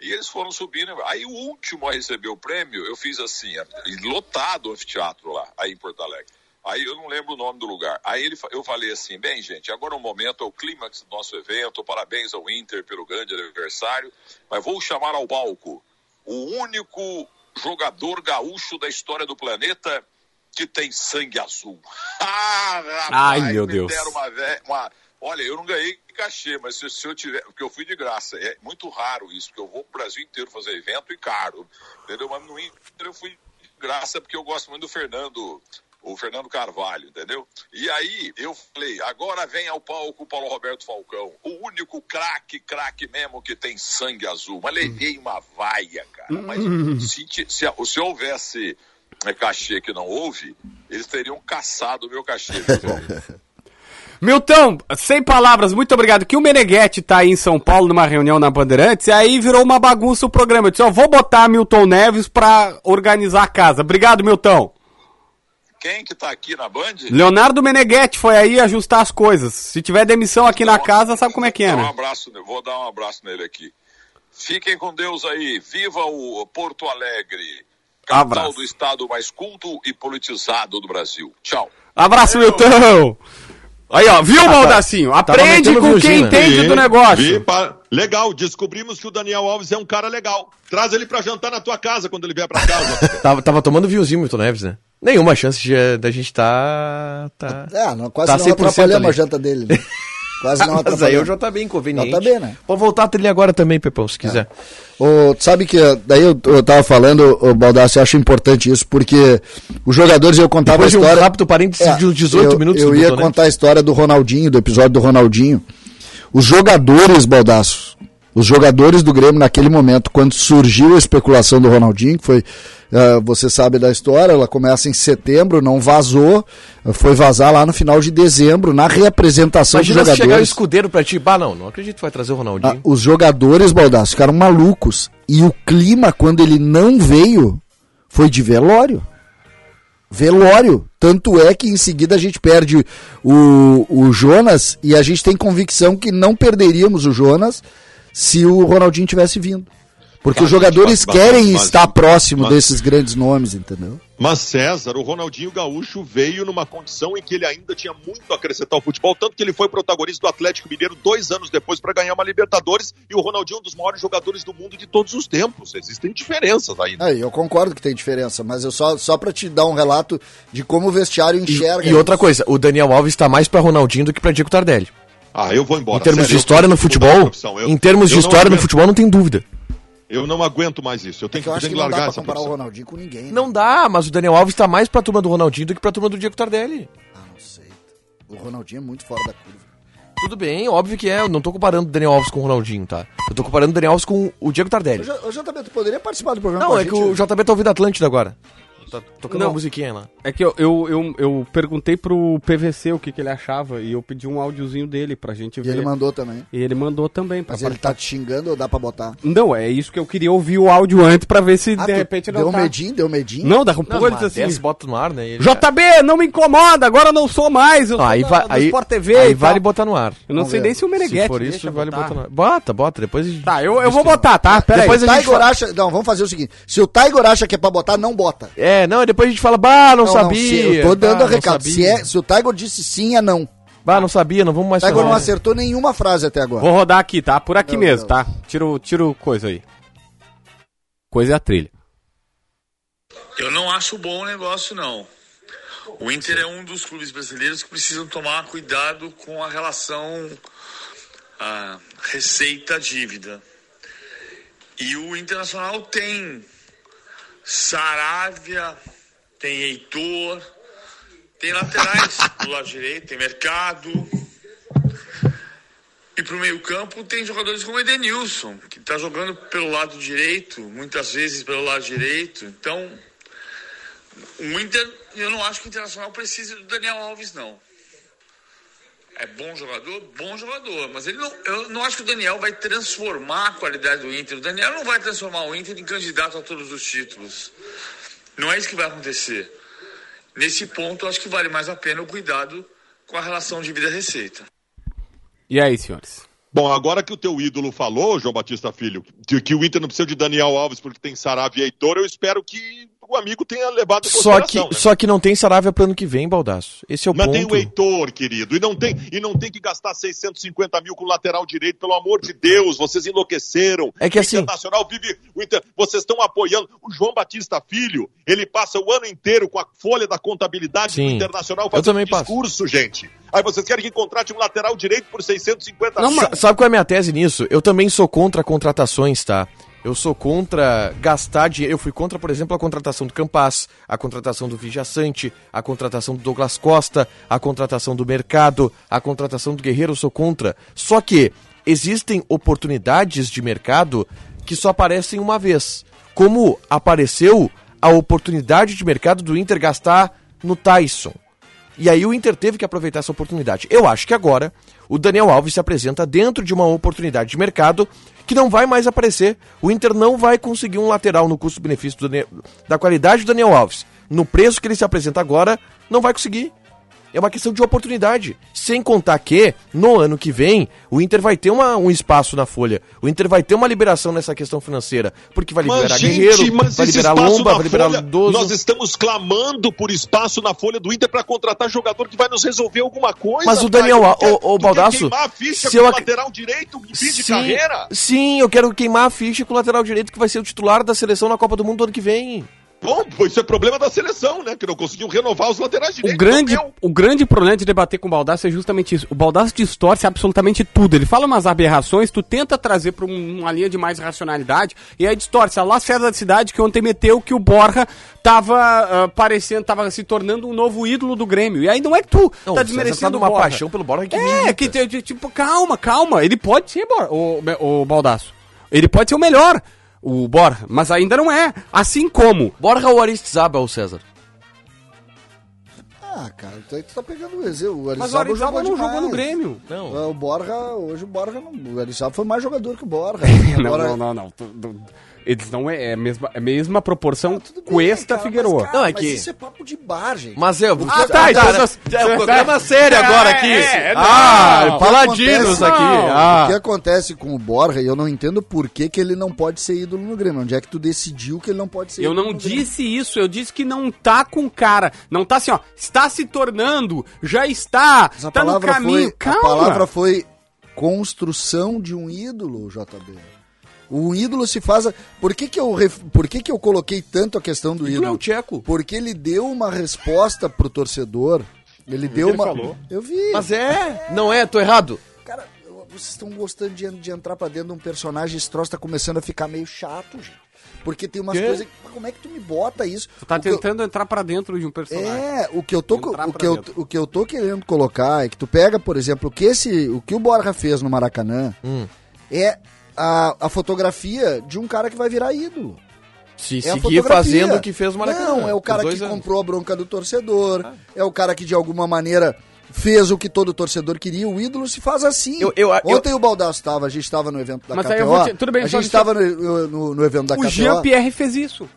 E eles foram subindo. Aí o último a receber o prêmio, eu fiz assim, lotado o anfiteatro lá, aí em Porto Alegre. Aí eu não lembro o nome do lugar. Aí ele, eu falei assim, bem, gente, agora é o momento, é o clímax do nosso evento, parabéns ao Inter pelo grande aniversário, mas vou chamar ao palco o único jogador gaúcho da história do planeta que tem sangue azul. Ah, rapaz, Ai, meu me Deus. deram uma, uma- Olha, eu não ganhei cachê, mas se, se eu tiver. Porque eu fui de graça. É muito raro isso, porque eu vou pro Brasil inteiro fazer evento e caro. Entendeu? Mas no Inter eu fui de graça porque eu gosto muito do Fernando. O Fernando Carvalho, entendeu? E aí eu falei, agora vem ao palco o Paulo Roberto Falcão, o único craque, craque mesmo que tem sangue azul. Mas levei uma vaia, cara. Mas se, ti- se, se houvesse cachê que não houve, eles teriam caçado o meu cachê? Milton, sem palavras, muito obrigado. Que o Meneghetti tá aí em São Paulo numa reunião na Bandeirantes e aí virou uma bagunça o programa. Eu disse, ó, vou botar Milton Neves pra organizar a casa. Obrigado, Milton. Quem que tá aqui na Band? Leonardo Meneghetti foi aí ajustar as coisas. Se tiver demissão aqui na casa, sabe como é que é, Dá um né? abraço, vou dar um abraço nele aqui. Fiquem com Deus aí. Viva o Porto Alegre, capital Abraço. do estado mais culto e politizado do Brasil. Tchau. Abraço, Milton! Aí, ó, viu, Baldacinho? Aprende metendo com quem entende do negócio. Pa- Legal, descobrimos que o Daniel Alves é um cara legal. Traz ele pra jantar na tua casa quando ele vier pra casa. Tava, tava tomando vinhozinho, Milton Neves, né? Nenhuma chance de, da gente tá. tá... É, não, quase Tá não 100% atrapalhamos a janta dele. Né? Quase não Mas aí atrapalhamos. eu já tá bem inconveniente. Já tá bem, né? Pode voltar a trilha agora também, Pepão, se quiser. Ô, tu sabe que daí eu, eu tava falando, o Baldassi, eu acho importante isso, porque os jogadores eu contava Depois de a um história. rápido parênteses É, de uns 18 eu, minutos Eu ia Neves. contar a história do Ronaldinho, do episódio do Ronaldinho. Os jogadores, Baldaço, os jogadores do Grêmio naquele momento, quando surgiu a especulação do Ronaldinho, que foi, eh, você sabe da história, ela começa em setembro, não vazou, foi vazar lá no final de dezembro, na reapresentação Imagina dos se chegar o jogadores. escudeiro pra ti. Bah, não, não acredito que vai trazer o Ah, Ronaldinho. os jogadores, Baldaço, ficaram malucos. E o clima, quando ele não veio, foi de velório. Velório. Tanto é que em seguida a gente perde o, o Jonas e a gente tem convicção que não perderíamos o Jonas se o Ronaldinho tivesse vindo. Porque Tá, os jogadores mas- querem mas- estar próximo mas- desses grandes nomes, entendeu? Mas César, o Ronaldinho Gaúcho veio numa condição em que ele ainda tinha muito a acrescentar ao futebol, tanto que ele foi protagonista do Atlético Mineiro dois anos depois para ganhar uma Libertadores e o Ronaldinho é um dos maiores jogadores do mundo de todos os tempos. Existem diferenças aí. Né? Aí, eu concordo que tem diferença, mas eu só, só para te dar um relato de como o vestiário enxerga. E, e outra coisa, o Daniel Alves está mais para Ronaldinho do que para Diego Tardelli. Ah, eu vou embora. Em termos Sério, de história no futebol, eu- em termos de história no futebol não tem dúvida. Eu não aguento mais isso. Eu tenho Porque que, eu eu acho que que não dá largar pra essa comparar o. Ronaldinho com ninguém. né? Não dá, mas o Daniel Alves está mais para a turma do Ronaldinho do que para a turma do Diego Tardelli. Ah, não sei. O Ronaldinho é muito fora da curva. Tudo bem, óbvio que é. Eu não tô comparando o Daniel Alves com o Ronaldinho, tá? Eu tô comparando o Daniel Alves com o Diego Tardelli. Ô, JB, tu poderia participar do programa Não, com a é que gente? o JB tá ouvindo Atlântida agora. Tá tocando Não. uma musiquinha lá. É que eu, eu, eu, eu perguntei pro PVC o que, que ele achava e eu pedi um áudiozinho dele pra gente E ver. ele mandou também. E ele mandou também pra Mas ele tá te xingando ou dá pra botar? Não, é isso que eu queria ouvir o áudio antes pra ver se Ah, de repente não deu tá. medinho, deu medinho? Não, a Não, pouco ele disse assim... desce, bota no ar, né? e ele- JB, não me incomoda, agora eu não sou mais, eu sou aí, da- vai, aí, Sport TV aí e vale botar no ar. Eu não Vamos sei ver. nem se o Meneghetti Se for isso, vale botar. botar no ar. Bota, bota, depois... a gente- Tá, eu, eu vou botar, tá? Pera Depois aí. a O gente. Não, vamos fazer o seguinte. Se o Tiger acha que é pra botar, não bota. É, não, depois a gente fala, bah, não, sabia. se- eu tô dando bah, o recado. Não Se, é, se o Tiger disse sim, é não. Bah, não sabia, não vamos mais O Tiger não acertou nenhuma frase até agora. Vou rodar aqui, tá? Por aqui Meu mesmo, Deus. tá? Tiro, tiro coisa aí. Coisa é a trilha. Eu não acho bom o negócio, não. O Inter é um dos clubes brasileiros que precisam tomar cuidado com a relação ah, receita-dívida. E o Internacional tem Saravia, tem Heitor, tem laterais do lado direito, tem Mercado. E pro meio campo tem jogadores como Edenilson, que está jogando pelo lado direito, muitas vezes pelo lado direito. Então, o Inter, eu não acho que o Internacional precise do Daniel Alves, não. É bom jogador? Bom jogador. Mas ele não, eu não acho que o Daniel vai transformar a qualidade do Inter. O Daniel não vai transformar o Inter em candidato a todos os títulos. Não é isso que vai acontecer. Nesse ponto, eu acho que vale mais a pena o cuidado com a relação dívida-receita. E aí, senhores? Bom, agora que o teu ídolo falou, João Batista Filho, que, que o Inter não precisa de Daniel Alves porque tem Saravia e Heitor, eu espero que o amigo tenha levado em Só que, né? só que não tem Saravia pro ano que vem, Baldaço. Esse é o Mas ponto. tem o Heitor, querido, e não tem, e não tem que gastar 650 mil com lateral direito, pelo amor de Deus, vocês enlouqueceram. É que o assim- Internacional vive, o Inter- vocês estão apoiando. O João Batista Filho, ele passa o ano inteiro com a folha da contabilidade Sim. do Internacional fazendo também passo. discurso, gente. Aí vocês querem que contrate um lateral direito por 650 Não, mil. Sa- Sabe qual é a minha tese nisso? Eu também sou contra contratações, tá? Eu sou contra gastar dinheiro. Eu fui contra, por exemplo, a contratação do Campas, a contratação do Vigia Sante, a contratação do Douglas Costa, a contratação do Mercado, a contratação do Guerreiro, eu sou contra. Só que existem oportunidades de mercado que só aparecem uma vez. Como apareceu a oportunidade de mercado do Inter gastar no Tyson. E aí o Inter teve que aproveitar essa oportunidade. Eu acho que agora o Daniel Alves se apresenta dentro de uma oportunidade de mercado que não vai mais aparecer. O Inter não vai conseguir um lateral no custo-benefício da qualidade do Daniel Alves. No preço que ele se apresenta agora, não vai conseguir. É uma questão de oportunidade. Sem contar que, no ano que vem, o Inter vai ter uma- um espaço na folha. O Inter vai ter uma liberação nessa questão financeira. Porque vai liberar Mas, gente, Guerreiro, mas vai liberar espaço Lomba, vai liberar folha, Doso. Nós estamos clamando por espaço na folha do Inter para contratar jogador que vai nos resolver alguma coisa. Mas o. Daniel, quer- ô, tu quer Baldasso, queimar a ficha se com eu o lateral direito fim de Sim, carreira? sim, eu quero queimar a ficha com o lateral direito que vai ser o titular da seleção na Copa do Mundo do ano que vem. Bom, isso é problema da seleção, né? Que não conseguiu renovar os laterais direitos. O grande, o grande problema de debater com o Baldaço é justamente isso. O Baldaço distorce absolutamente tudo. Ele fala umas aberrações, tu tenta trazer pra um- uma linha de mais racionalidade, e aí distorce. A Lacerda da Cidade que ontem meteu que o Borja tava ah, parecendo, tava se tornando um novo ídolo do Grêmio. E aí não é que tu Não, tá o César desmerecendo tá numa o Borja. paixão pelo Borja que É, que tipo, calma, calma. Ele pode ser, o, o Baldaço. Ele pode ser o melhor, o Borja, mas ainda não é. Assim como Borja ou Aristizábal, César? Ah, cara, tu aí tu tá pegando o exemplo. O Mas o Arizawa não jogou no Grêmio. Não. O Borja, hoje o Borja não. O Arizawa foi mais jogador que o Borja. Não, Agora, não, não, não. Eles não é, é a mesma, é a mesma proporção Cuesta Figueroa. Não, é mas que- isso é papo de bar, gente. Mas é, Ah, tá, nós- é um programa sério agora aqui. É, é, ah, não. paladinos aqui. Ah. O que acontece com o Borja, e eu não entendo por que, que ele não pode ser ídolo no Grêmio. Onde é que tu decidiu que ele não pode ser Eu ídolo não no Grêmio? disse isso, eu disse que não tá com cara. Não tá assim, ó. Está se tornando, já está, Mas a tá no palavra caminho. foi, Calma. A palavra foi construção de um ídolo, JB. O ídolo se faz. a- Por que, que, eu, ref- Por que, que eu coloquei tanto a questão do é ídolo? o Tcheco. Porque ele deu uma resposta pro torcedor. Ele deu ele uma. falou. Eu vi. Mas é, não é, tô errado. Cara, vocês estão gostando de, de entrar pra dentro de um personagem, esse troço tá começando a ficar meio chato, gente. Porque tem umas coisas. Mas Como é que tu me bota isso? Tu tá O que eu- tentando entrar pra dentro de um personagem. É, o que eu tô Entrar o que eu, dentro. o que eu tô querendo colocar é que tu pega, por exemplo, o que esse, o que o Borja fez no Maracanã Hum. é a, a fotografia de um cara que vai virar ídolo. Se É seguir fazendo o que fez o Maracanã. Não, é o cara que anos. comprou a bronca do torcedor, é o cara que de alguma maneira fez o que todo torcedor queria, o ídolo se faz assim. Eu- eu- eu- Ontem o Baldasso estava, a gente estava no evento da Mas KTO, aí eu vou te- tudo bem, a gente estava no, no, no evento da O KTO. Jean-Pierre fez isso.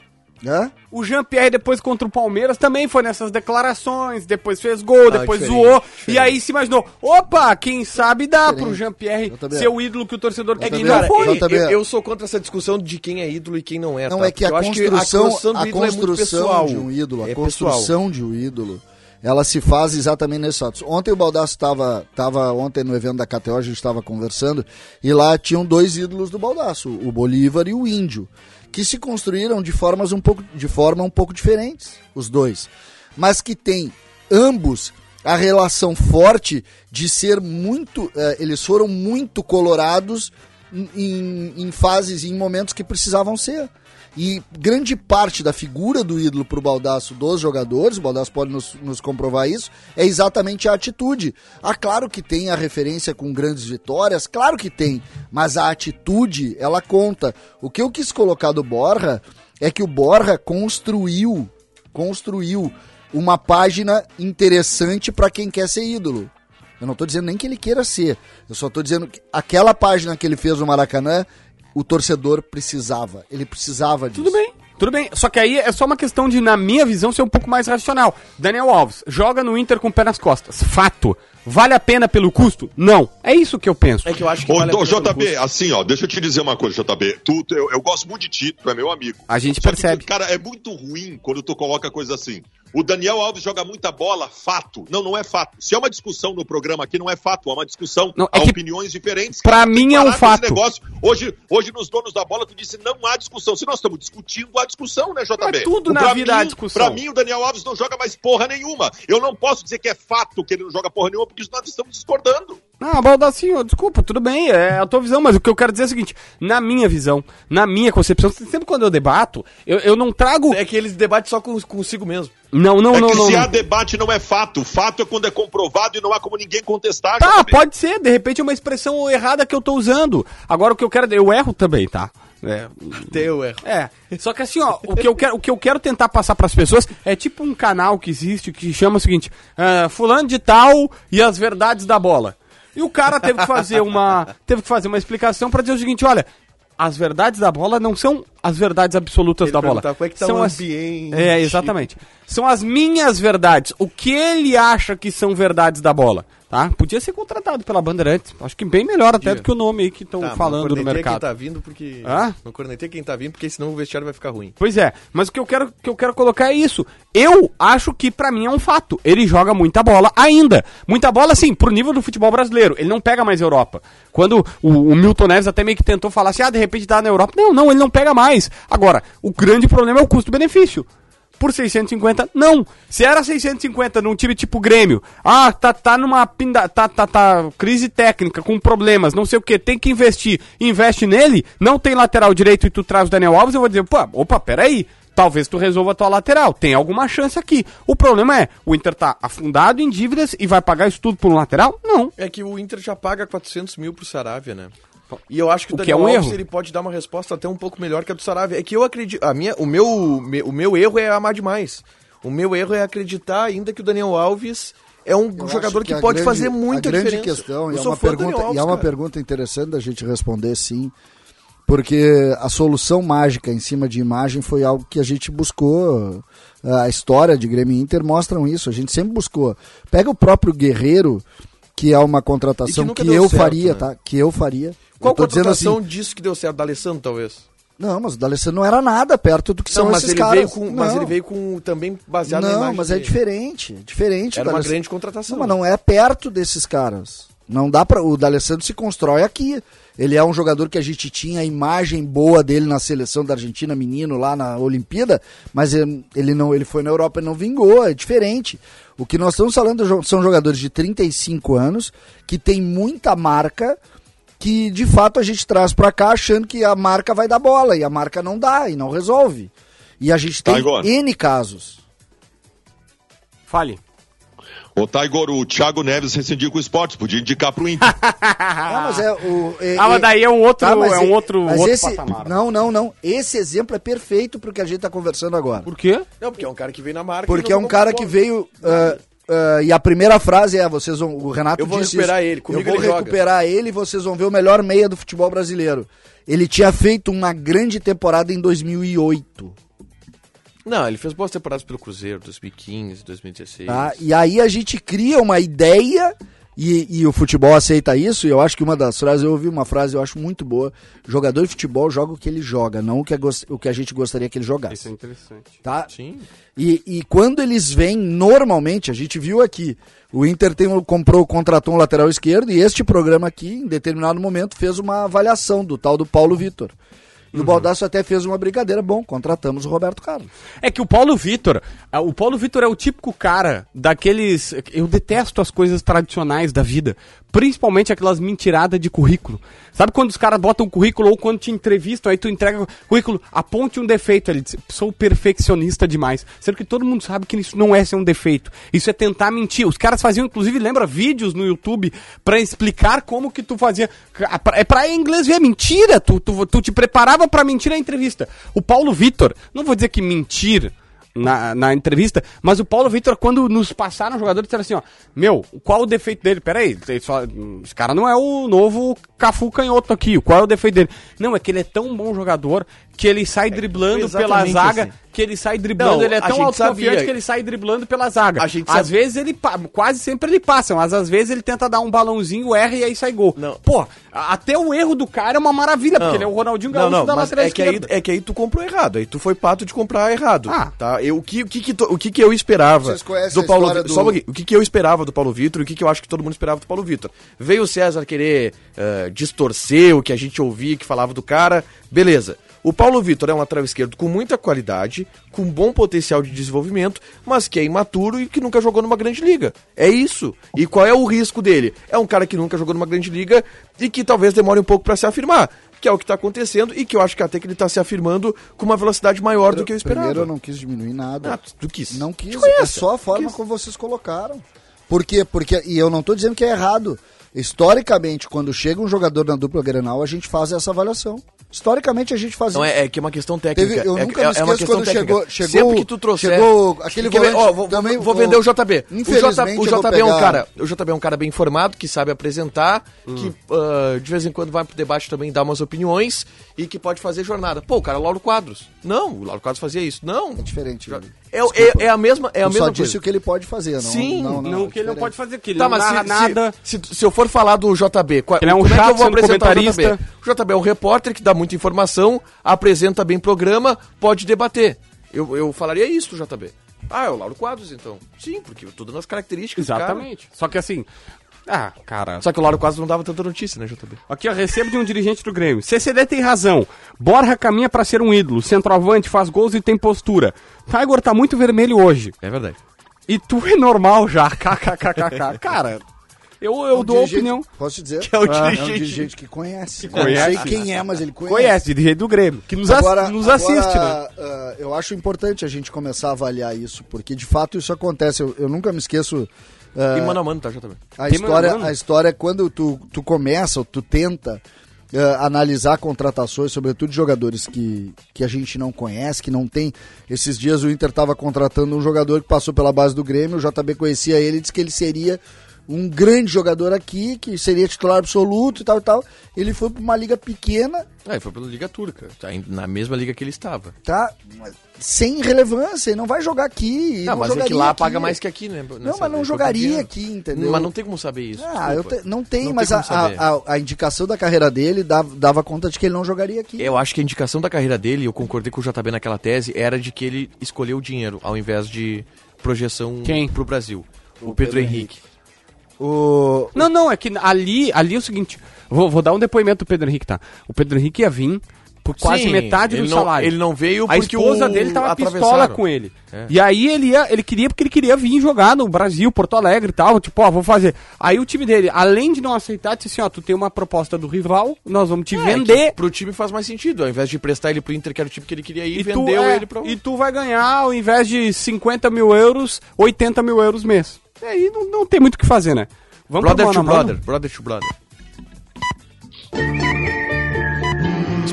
Hã? O Jean-Pierre depois contra o Palmeiras também foi nessas declarações, depois fez gol, Ah, depois diferente, zoou, diferente. e aí se imaginou, opa, quem sabe dá Diferente. pro Jean-Pierre ser o ídolo que o torcedor quer. Não foi. Eu Eu, eu- sou contra essa discussão de quem é ídolo e quem não é. Não, tá? é que a construção, a construção do a é construção pessoal. de um ídolo, a É construção de um ídolo, ela se faz exatamente nesses fatos. Ontem o Baldasso estava tava ontem no evento da KTO, a gente estava conversando, e lá tinham dois ídolos do Baldasso, o Bolívar e o Índio, que se construíram de formas um pouco de forma um pouco diferentes, os dois, mas que têm ambos a relação forte de ser muito, eh, eles foram muito colorados em- em, fases, em momentos que precisavam ser. E grande parte da figura do ídolo pro Baldaço dos jogadores, o Baldaço pode nos, nos comprovar isso, é exatamente a atitude. Ah, claro que tem a referência com grandes vitórias, claro que tem, mas a atitude, ela conta. O que eu quis colocar do Borja é que o Borja construiu, construiu uma página interessante para quem quer ser ídolo. Eu não tô dizendo nem que ele queira ser. Eu só tô dizendo que aquela página que ele fez no Maracanã, o torcedor precisava. Ele precisava disso. Tudo bem, tudo bem. Só que aí é só uma questão de, na minha visão, ser um pouco mais racional. Daniel Alves joga no Inter com o pé nas costas. Fato. Vale a pena pelo custo? Não. É isso que eu penso. É que eu acho que Ô, vale a ô, pena pelo JB, assim, ó, deixa eu te dizer uma coisa, JB. Tu, tu- eu, eu gosto muito de ti, tu é meu amigo. A gente Só que, percebe. cara, é muito ruim quando tu coloca coisa assim. O Daniel Alves joga muita bola, fato. Não, não é fato. Se é uma discussão no programa aqui, não é fato, é uma discussão, Não, é há que opiniões diferentes. tem mim é um fato. Negócio. Hoje, hoje, nos donos da bola, tu disse não há discussão. Se nós estamos discutindo, há discussão, né, JB? Mas tudo O- na vida há discussão. Pra mim, o Daniel Alves não joga mais porra nenhuma. Eu não posso dizer que é fato que ele não joga porra nenhuma, porque nós estamos discordando. Ah, Baldacinho, desculpa, tudo bem, é a tua visão, mas o que eu quero dizer é o seguinte: na minha visão, na minha concepção, sempre quando eu debato, eu, eu não trago. É que eles debatem só com, consigo mesmo. Não, não, é não, que não. se não. há debate não é fato. Fato é quando é comprovado e não há como ninguém contestar. Tá, pode ser, de repente é uma expressão errada que eu tô usando. Agora o que eu quero. Eu erro também, tá? É, Teu erro. É, só que assim, ó, o que eu quero, o que eu quero tentar passar pras pessoas é tipo um canal que existe que chama o seguinte: ah, Fulano de Tal e as verdades da bola. E o cara teve que fazer uma, teve que fazer uma explicação pra dizer o seguinte: olha, as verdades da bola não são as verdades absolutas Ele da bola. como é que tá são o as, ambiente? É, exatamente. São as minhas verdades. O que ele acha que são verdades da bola, tá? Podia ser contratado pela Bandeirantes. Acho que bem melhor até Podia. do que o nome aí que estão Tá, falando no mercado. quem tá vindo porque... Hã? Não cornetei quem tá vindo porque senão o vestiário vai ficar ruim. Pois é, mas o que eu quero, que eu quero colocar é isso. Eu acho que pra mim é um fato. Ele joga muita bola ainda. Muita bola, assim, pro nível do futebol brasileiro. Ele não pega mais Europa. Quando o, o Milton Neves até meio que tentou falar assim, ah, de repente dá na Europa. Não, não, ele não pega mais. Agora, o grande problema é o custo-benefício. Por 650, não. Se era 650 num time tipo Grêmio, ah, tá, tá numa pinda, tá, tá, tá, crise técnica, com problemas, não sei o que, tem que investir, investe nele, não tem lateral direito e tu traz o Daniel Alves, eu vou dizer, pô, opa, peraí, talvez tu resolva a tua lateral, tem alguma chance aqui. O problema é, o Inter tá afundado em dívidas e vai pagar isso tudo por um lateral? Não. É que o Inter já paga 400 mil pro Saravia, né? E eu acho que o, O que é Daniel um Alves erro. ele pode dar uma resposta até um pouco melhor que a do Saravia. É que eu acredito. A minha, o, meu, me- o meu erro é amar demais. O meu erro é acreditar ainda que o Daniel Alves é um Eu jogador que, a pode grande- fazer muita a grande diferença. questão, e Eu é sou uma, pergunta, Daniel e é Alves, uma cara. pergunta interessante da gente responder sim, Porque a solução mágica em cima de imagem foi algo que a gente buscou. A história de Grêmio e Inter mostram isso. A gente sempre buscou. Pega o próprio Guerreiro, que é uma contratação E que que, eu certo, faria, né? tá? Que eu faria. Qual eu tô dizendo contratação assim, disso que deu certo? Da Alessandro, talvez? não, mas o D'Alessandro não era nada perto do que são Não, mas esses ele, caras. veio com, mas Não. ele veio com também baseado na Não, imagem mas é dele. diferente. é Diferente. Era o uma grande contratação. Não, mas não é perto desses caras. Não dá para o D'Alessandro se constrói aqui. Ele é um jogador que a gente tinha a imagem boa dele na seleção da Argentina, menino lá na Olimpíada, mas ele não, ele foi na Europa e não vingou, é diferente. O que nós estamos falando são jogadores de 35 anos que tem muita marca que de fato a gente traz pra cá achando que a marca vai dar bola e a marca não dá e não resolve. E a gente tem Taigor. N casos. Fale. Ô, Taigor, o Thiago Neves rescindiu com o esporte, podia indicar pro Inter. Ah, mas é o. é- Ah, mas daí é um outro, Tá, mas é um e- outro, mas outro esse, patamar. Não, não, não. Esse exemplo é perfeito pro que a gente tá conversando agora. Por quê? Não, porque é um cara que veio na marca. Porque é um cara jogou que veio. ah, ah, e a primeira frase é: vocês vão. O Renato Eu vou disse recuperar isso, ele, comigo Eu vou ele joga." recuperar ele e vocês vão ver o melhor meia do futebol brasileiro. Ele tinha feito uma grande temporada em 2008. Não, ele fez boas temporadas pelo Cruzeiro, 2015, 2016. Tá? E aí a gente cria uma ideia e, e o futebol aceita isso. E eu acho que uma das frases, eu ouvi uma frase, eu acho muito boa. Jogador de futebol joga o que ele joga, não o que a, gos- o que a gente gostaria que ele jogasse. Isso é interessante. Tá? Sim. E, e quando eles vêm, normalmente, a gente viu aqui, o Inter tem, um- comprou, contratou um lateral esquerdo e este programa aqui, em determinado momento, fez uma avaliação do tal do Paulo Vitor. E o Baldasso até fez uma brincadeira, bom, contratamos o Roberto Carlos. É que o Paulo Vitor, ah, o Paulo Vitor é o típico cara daqueles. Eu detesto as coisas tradicionais da vida, principalmente aquelas mentiradas de currículo. Sabe quando os caras botam um currículo ou quando te entrevistam, aí tu entrega currículo, aponte um defeito, ele diz, sou perfeccionista demais. Sendo que todo mundo sabe que isso não é ser um defeito, isso é tentar mentir. Os caras faziam, inclusive, lembra vídeos no YouTube pra explicar como que tu fazia. É pra inglês ver, é mentira, tu, tu, tu te preparava pra mentir na entrevista. O Paulo Vitor, não vou dizer que mentir na, na entrevista, mas o Paulo Vitor, quando nos passaram o jogador, disseram assim, ó, meu, qual o defeito dele? Peraí, só- esse cara não é o novo Cafu Canhoto aqui, qual é o defeito dele? Não, é que ele é tão bom jogador que ele sai driblando foi pela zaga, assim. Que ele sai driblando, Não, ele é tão autoconfiante sabia. que ele sai driblando pela zaga. A gente às sabe- vezes ele, quase sempre ele passa, mas às vezes ele tenta dar um balãozinho, erra e aí sai gol. Não. Pô, até o erro do cara é uma maravilha, porque ele é o Ronaldinho não, Gaúcho não, da mas lateral é que, aí, esquerda. é que aí tu comprou errado. Aí tu foi pato de comprar errado. Ah. Tá? Eu, o, que, o, que, que, tu- o que, que eu esperava Vocês conhecem do Paulo história Vi- do- Só um pouquinho. O que, que eu esperava do Paulo Vitor e o que, que eu acho que todo mundo esperava do Paulo Vitor? Veio o César querer eh, distorcer o que a gente ouvia, que falava do cara. Beleza. O Paulo Vitor é um lateral esquerdo com muita qualidade, com bom potencial de desenvolvimento, mas que é imaturo e que nunca jogou numa grande liga. É isso. E qual é o risco dele? É um cara que nunca jogou numa grande liga e que talvez demore um pouco pra se afirmar. Que é o que tá acontecendo e que eu acho que até que ele tá se afirmando com uma velocidade maior do que eu esperava. Primeiro eu não quis diminuir nada. Ah, tu quis. Não quis, conhece, é só a forma quis. como vocês colocaram. Por quê? Porque, e eu não tô dizendo que é errado. Historicamente, quando chega um jogador na dupla Grenal, a gente faz essa avaliação. Historicamente, a gente faz Não, é, é que é uma questão técnica. Teve- eu é, nunca é, me é uma esqueço questão quando chegou- chegou- Sempre que tu trouxer... chegou aquele ver? volante Ó, vou, também, vou o- vender o JB. O, J, Infelizmente, o eu vou JB é um cara... O JB é um cara bem informado, que sabe apresentar, que ah, de vez em quando vai pro debate também dar umas opiniões e que pode fazer jornada. Pô, o cara é o Lauro Quadros. Não, o Lauro Quadros fazia isso. Não. É diferente. É, é, é a mesma, é a mesma só disse coisa. o que ele pode fazer. Não, Sim, não, não, Não, é que ele não pode fazer, que ele Tá, não mas narra se, nada. Se, se, se eu for falar do JB, qual, Ele é um como é que chato eu vou apresentar o JB? O JB é um repórter que dá muita informação, apresenta bem programa, pode debater. Eu, eu falaria isso do JB. Ah, é o Lauro Quadros, então. Sim, porque tudo nas características do cara. Exatamente. Só que assim. Ah, cara. Só que o Lauro Quadros não dava tanta notícia, né, JB? Aqui, ó, recebo de um dirigente do Grêmio. CCD tem razão. Borja caminha pra ser um ídolo. Centroavante, faz gols e tem postura. Tiger tá muito vermelho hoje. É verdade. E tu é normal já. KKKKK. Cara, eu, eu Um dou a dirigente- opinião. Posso te dizer? Que é o É um dirigente. dirigente que conhece. conhece. Não sei quem é, mas ele conhece. Conhece, dirigente do Grêmio. Que nos, ass- Agora- nos agora, assiste, né? ah, eu acho importante a gente começar a avaliar isso, porque de fato isso acontece. Eu, eu nunca me esqueço. Ah, E mano a mano, tá, JB? a, Tem história, mano a mano? a história é quando tu, tu começa, ou tu tenta ah, analisar contratações, sobretudo de jogadores que, que a gente não conhece, que não tem. Esses dias o Inter estava contratando um jogador que passou pela base do Grêmio, o JB conhecia ele e disse que ele seria um grande jogador aqui, que seria titular absoluto e tal e tal. Ele foi pra uma liga pequena, É, foi pela Liga Turca. Tá na mesma liga que ele estava. tá? Sem relevância, e não vai jogar aqui. e Não, mas é que lá aqui. paga mais que aqui, né? Não, mas não jogaria aqui, entendeu? Mas não tem como saber isso. Ah, eu te- não tem, Não mas tem a, a, a- indicação da carreira dele dava, dava conta de que ele não jogaria aqui. Eu acho que a indicação da carreira dele, eu concordei com o JB naquela tese, era de que ele escolheu o dinheiro ao invés de projeção Quem? pro Brasil. O, Pedro, Henrique. O... Não, não, é que ali, ali é o seguinte. Vou, vou dar um depoimento do Pedro Henrique, tá? O Pedro Henrique ia vir por quase Sim, metade do não- salário. ele não veio A porque esposa dele tava pistola com ele. É. E aí ele ia, ele queria porque ele queria vir jogar no Brasil, Porto Alegre e tal. Tipo, ó, vou fazer. Aí o time dele, além de não aceitar, disse assim, ó, tu tem uma proposta do rival, nós vamos te É, vender. pro time faz mais sentido. Ao invés de emprestar ele pro Inter, que era o time que ele queria ir, E tu, vendeu é, ele pra... e tu vai ganhar, ao invés de 50 mil euros, 80 mil euros mês. E aí não, não tem muito o que fazer, né? Vamos Brother pro to brother, brother to brother.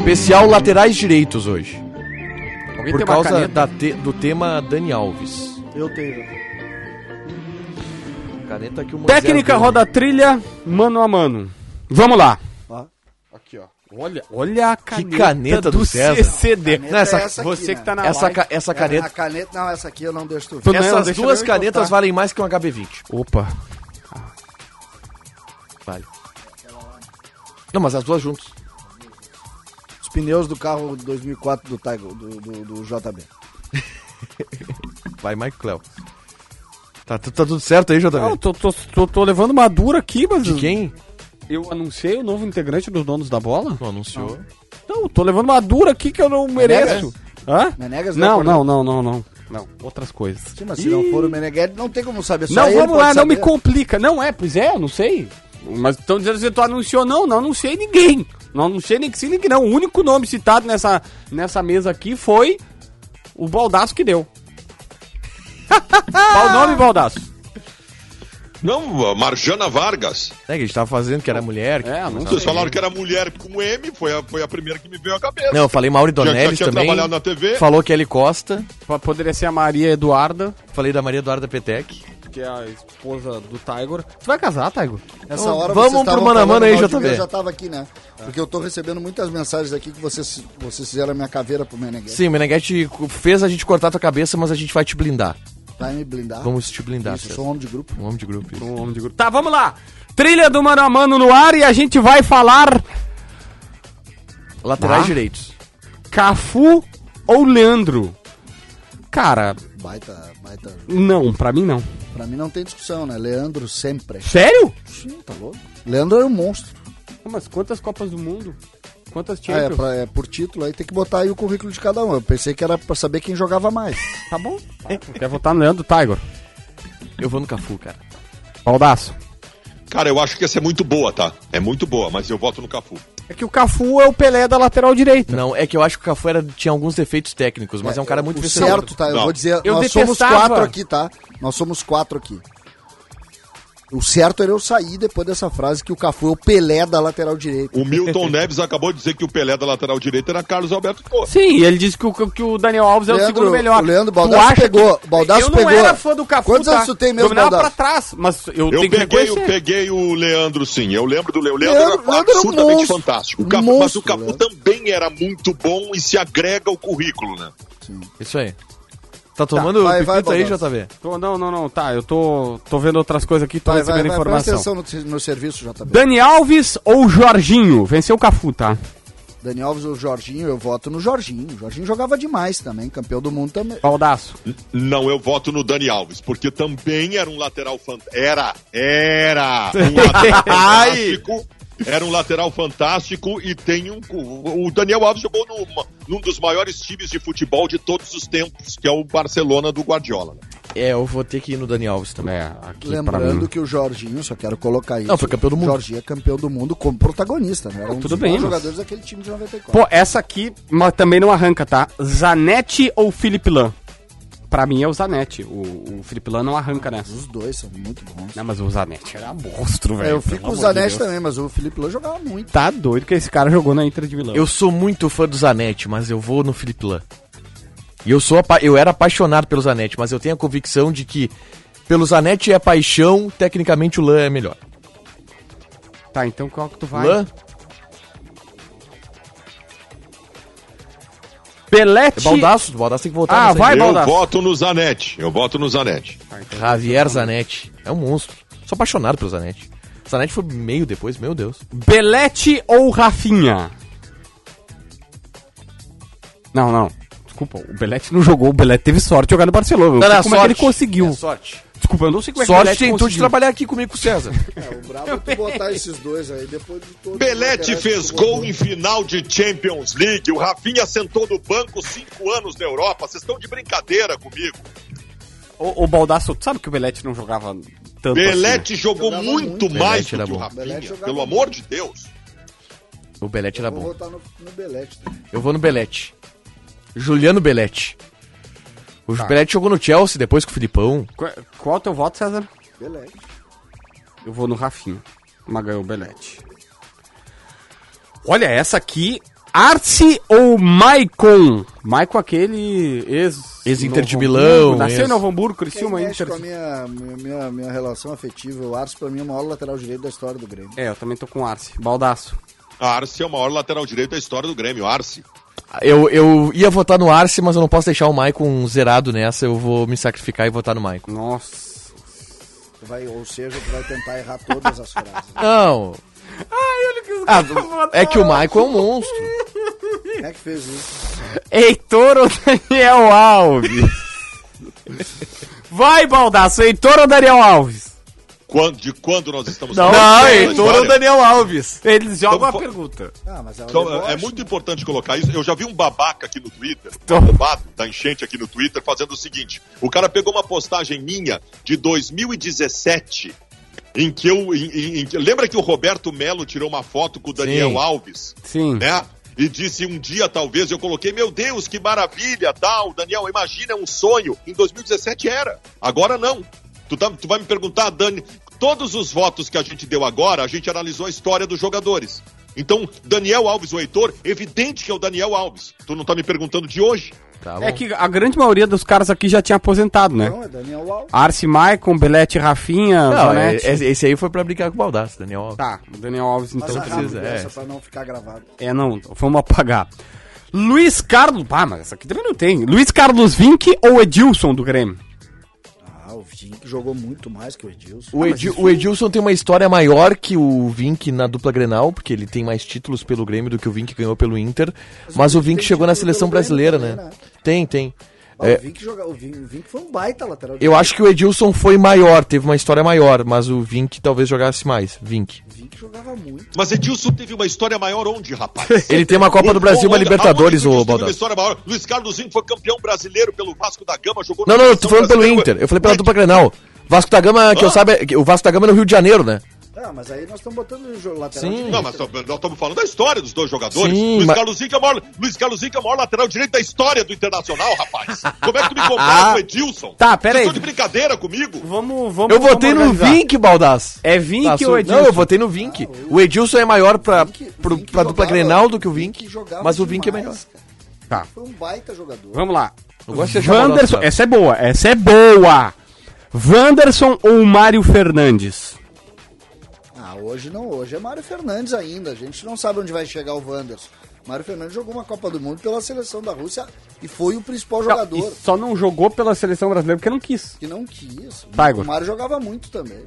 Especial laterais direitos hoje. Alguém Por causa da te- do tema Dani Alves. Eu tenho. Caneta que o Moisés Técnica roda trilha, mano a mano. Vamos lá. Ó. Aqui, ó. Olha, olha a caneta, caneta do César. CCD. Caneta Nessa- é essa você aqui, que tá né? na Essa, ca- essa A caneta... caneta, não, essa aqui eu não deixo tu ver. Não, Essas deixa duas canetas valem mais que um HB20. Opa. Vale. Não, mas as duas juntas. Pneus do carro 2004 do, Tiger, do, do, do JB. Vai, Mike Cleo. Tá, tu- tá tudo certo aí, JB? Não, tô, tô, tô, tô levando uma dura aqui, mas... De quem? Eu anunciei o novo integrante dos Donos da Bola? Não anunciou. Não, tô levando uma dura aqui que eu não mereço. Hã? Menegas Não, não, não, não, não, não. Não, outras coisas. Sim, mas se não for o Meneghelli, não tem como saber. Só Não, vamos lá, não me complica. Não é, pois é, eu não sei. Mas estão dizendo que tu anunciou. Não, não anunciei ninguém. Não anunciei nem que sim, nem que não. O único nome citado nessa, nessa mesa aqui foi o Baldaço que deu. Qual o nome, Baldaço? Não, Marjana Vargas. É que a gente tava fazendo que era mulher. que- É, não Vocês falaram que era mulher com M, foi a, foi a primeira que me veio à cabeça. Não, eu falei Mauri Dornelles tinha também. trabalhado na TV. Falou Kelly Costa. P- Poderia ser a Maria Eduarda, Falei da Maria Eduarda Petec. Que é a esposa do Tiger. Tu vai casar, Tiger? Nessa Então, hora vamos pro estavam mano a mano falando aí, JB. Eu já tava aqui, né? Porque eu tô recebendo muitas mensagens aqui que vocês, vocês fizeram a minha caveira pro Meneghelli. Sim, o Meneghetti fez a gente cortar tua cabeça, mas a gente vai te blindar. Vai me blindar. Vamos te blindar, Isso, eu sou um homem de grupo. Um homem de grupo. isso. Um homem de grupo. Tá, vamos lá. Trilha do Mano a Mano no ar e a gente vai falar Laterais Ah. direitos. Cafu ou Leandro? Cara, Baita, baita. não, pra mim não. Pra mim não tem discussão, né? Leandro sempre. Sério? Sim, tá louco. Leandro é um monstro. Mas quantas Copas do Mundo? Quantas Ah, é, Champions? pra- é por título, aí tem que botar aí o currículo de cada um. Eu pensei que era pra saber quem jogava mais. Tá bom. Quer votar no Leandro Tiger? Eu vou no Cafu, cara. Baldaço. Cara, eu acho que essa é muito boa, tá? É muito boa, mas eu voto no Cafu. É que o Cafu é o Pelé da lateral direita. Não, é que eu acho que o Cafu era, tinha alguns defeitos técnicos, mas é, um cara muito o vencedor. certo, tá? Eu Não. vou dizer, Eu nós somos detestava. quatro aqui, tá? Nós somos quatro aqui. O certo era eu sair depois dessa frase que o Cafu é o Pelé da lateral direita. O Milton Neves acabou de dizer que o Pelé da lateral direita era Carlos Alberto Pô. Sim, ele disse que o, que o Daniel Alves é o Leandro- segundo melhor. o Leandro acha pegou, que- Baldasso eu não pegou. era fã do Cafu, Quantos tá? anos tu tem mesmo, Dominava Baldasso? pra trás, mas eu, Eu tenho que peguei, eu peguei o Leandro, sim. Eu lembro do Leandro. O Leandro, Leandro- era Leandro um absolutamente monstro. fantástico. O Cafu- mas monstro, o Cafu Leandro. também era muito bom e se agrega ao currículo, né? Isso aí. Tá tomando vai, vai, pepita aí. JB? Tô- não, não, não, tá, eu tô, tô vendo outras coisas aqui, tô Vai, vai, recebendo vai, presta informação. atenção no, no serviço, JB. Dani Alves ou Jorginho? Venceu o Cafu, tá? Dani Alves ou Jorginho, eu voto no Jorginho. O Jorginho jogava demais também, campeão do mundo também. Baldaço. Não, eu voto no Dani Alves, porque também era um lateral fantástico. Era, era um lateral fantástico. Era um lateral fantástico e tem um. O Daniel Alves jogou num dos maiores times de futebol de todos os tempos, que é o Barcelona do Guardiola. né? É, eu vou ter que ir no Dani Alves também. É, Lembrando que o Jorginho, só quero colocar isso. Não, foi campeão do mundo. O Jorginho é campeão do mundo como protagonista, né? Era um Tudo dos bem, mas- jogadores daquele time de 94. Pô, essa aqui mas também não arranca, tá? Zanetti ou Felipe Lan? Pra mim é o Zanetti. O, o Felipe Lan não arranca nessa. Os dois são muito bons. Não, mas o Zanetti era monstro, velho. É, eu fico com o de Zanetti Deus. também, mas o Felipe Lã jogava muito. Tá doido que esse cara jogou na Inter de Milão. Eu sou muito fã do Zanetti, mas eu vou no Felipe Lan. E eu, sou eu era apaixonado pelo Zanetti, mas eu tenho a convicção de que Pelo Zanetti é paixão, tecnicamente o Lan é melhor. Tá, então qual que tu vai? Lan? Belete. É Baldaço, o Baldaço tem que voltar Ah, vai, Eu Baldasso. voto no Zanetti. Eu voto no Zanetti. Javier Zanetti. É um monstro. Sou apaixonado pelo Zanetti. Zanetti foi meio depois, meu Deus. Belete ou Rafinha? Não, não. Desculpa, o Belete não jogou, o Belete teve sorte de jogar no Barcelona. Não, sei como é que ele conseguiu. É sorte. Desculpa, eu não sei como é que Sorte Belete tentou de trabalhar aqui comigo com o César. É, o brabo é tu botar esses dois aí depois de todo Belete fez gol em final de Champions League. O Rafinha sentou no banco cinco anos na Europa. Vocês estão de brincadeira comigo. O, o Baldasso, tu sabe que o Belete não jogava tanto Belete assim? jogou Jogava muito muito. mais Belete do era que o bom. Rafinha. Pelo muito. amor de Deus. O Belete era Vou bom. votar no, no Belete. também. Eu vou no Belete. Juliano Belete. O Tá. Belete jogou no Chelsea depois com o Filipão. Qual, qual é o teu voto, César? Belete. Eu vou no Rafinha. Mas ganhou o Belete. Olha, essa aqui. Arce ou Maicon? Maicon aquele ex... Ex-Inter de Milão, Nasceu ex- em Novo Hamburgo, Criciúma, mexe Inter... com a minha, minha, minha, minha relação afetiva, o Arce pra mim é o maior lateral direito da história do Grêmio. É, eu também tô com Arce. Baldaço. Arce é o maior lateral direito da história do Grêmio. Arce. Eu, eu ia votar no Arce, mas eu não posso deixar o Maicon zerado nessa. Eu vou me sacrificar e votar no Maicon. Nossa. Tu vai, ou seja, tu vai tentar errar todas as frases. Não. Ai, olha que Ah, é que o Maicon é um monstro. Quem é que fez isso? Heitor ou Daniel Alves? Vai, Baldaço, Heitor ou Daniel Alves? Quando, de quando nós estamos Não, falando? Heitor ou Daniel Alves. Eles jogam Então, a pergunta. Ah, mas é, um Então, é muito importante colocar isso. Eu já vi um babaca aqui no Twitter, Então- um arrombado da enchente aqui no Twitter, fazendo o seguinte: o cara pegou uma postagem minha de 2017, em que eu. em- em- lembra que o Roberto Melo tirou uma foto com o Daniel Sim. Alves? Sim. né? E disse um dia, talvez, eu coloquei, meu Deus, que maravilha, tal, Daniel, imagina, é um sonho. Em 2017 era, agora não. Tu, tá- tu vai me perguntar, Dani, todos os votos que a gente deu agora, a gente analisou a história dos jogadores. Então, Daniel Alves, o Heitor, evidente que é o Daniel Alves. Tu não tá me perguntando de hoje? Tá. É que a grande maioria dos caras aqui já tinha aposentado, né? Não, é Daniel Alves. Arce Maicon, Belete Rafinha, Não, é- Zanetti. esse esse aí foi pra brincar com o Baldaço, Daniel Alves. Tá, o Daniel Alves então Passa rápido precisa, é. essa pra não ficar gravado. É, não, vamos apagar. Luiz Carlos. Ah, mas essa aqui também não tem. Luiz Carlos Vinck ou Edilson do Grêmio? Ah, o Vink jogou muito mais que o Edilson. O, Edi- o Edilson tem uma história maior que o Vink na dupla Grenal, porque ele tem mais títulos pelo Grêmio do que o Vink ganhou pelo Inter. Mas, o Vink chegou na seleção Grêmio brasileira, também, né? né? Tem, tem. Ah, É. o, Vink joga, o, Vink, o Vink foi um baita lateral Eu acho que o Edilson foi maior, teve uma história maior, mas o Vink talvez jogasse mais. Vink. O Vink jogava muito. Mas Edilson teve uma história maior onde, rapaz? Ele tem uma Copa do Brasil e uma Libertadores, aonde o tu disse que teve uma história maior? Luiz Carlos Zinho foi campeão brasileiro pelo Vasco da Gama, jogou Não, não, eu tô falando pelo. Inter. Eu falei pela Ué, dupla Grenal. Vasco da Gama, que eu Ah. saiba, que o Vasco da Gama é no Rio de Janeiro, né? Ah, mas aí nós estamos botando o jogo lateral Sim. direito. Não, mas nós estamos falando da história dos dois jogadores. Sim, Luiz, mas- Carlos Zinho, que é o maior, Luiz Carlos Zinho, que é o maior lateral direito da história do Internacional, rapaz. Como é que tu me compara com o Edilson? Tá, pera Vocês de brincadeira comigo? Vamos, vamos. Eu votei vamos no. Vink, Baldasso. É Vink Tá, ou Edilson? Não, eu votei no Vink. O Edilson é maior pra, Vink- pro, Vink pra dupla Grenal do que o Vink mas o Vink é melhor. cara. Tá, Foi um baita jogador. vamos lá. Eu gosto de Wanderson, essa é boa, essa é boa. Wanderson ou Mário Fernandes? Ah, hoje não, hoje é Mário Fernandes ainda. A gente não sabe onde vai chegar o Wanderson. Mário Fernandes jogou uma Copa do Mundo pela seleção da Rússia e foi o principal jogador. Não, e só não jogou pela seleção brasileira porque não quis. Que não quis. Igor. o Mário jogava muito também.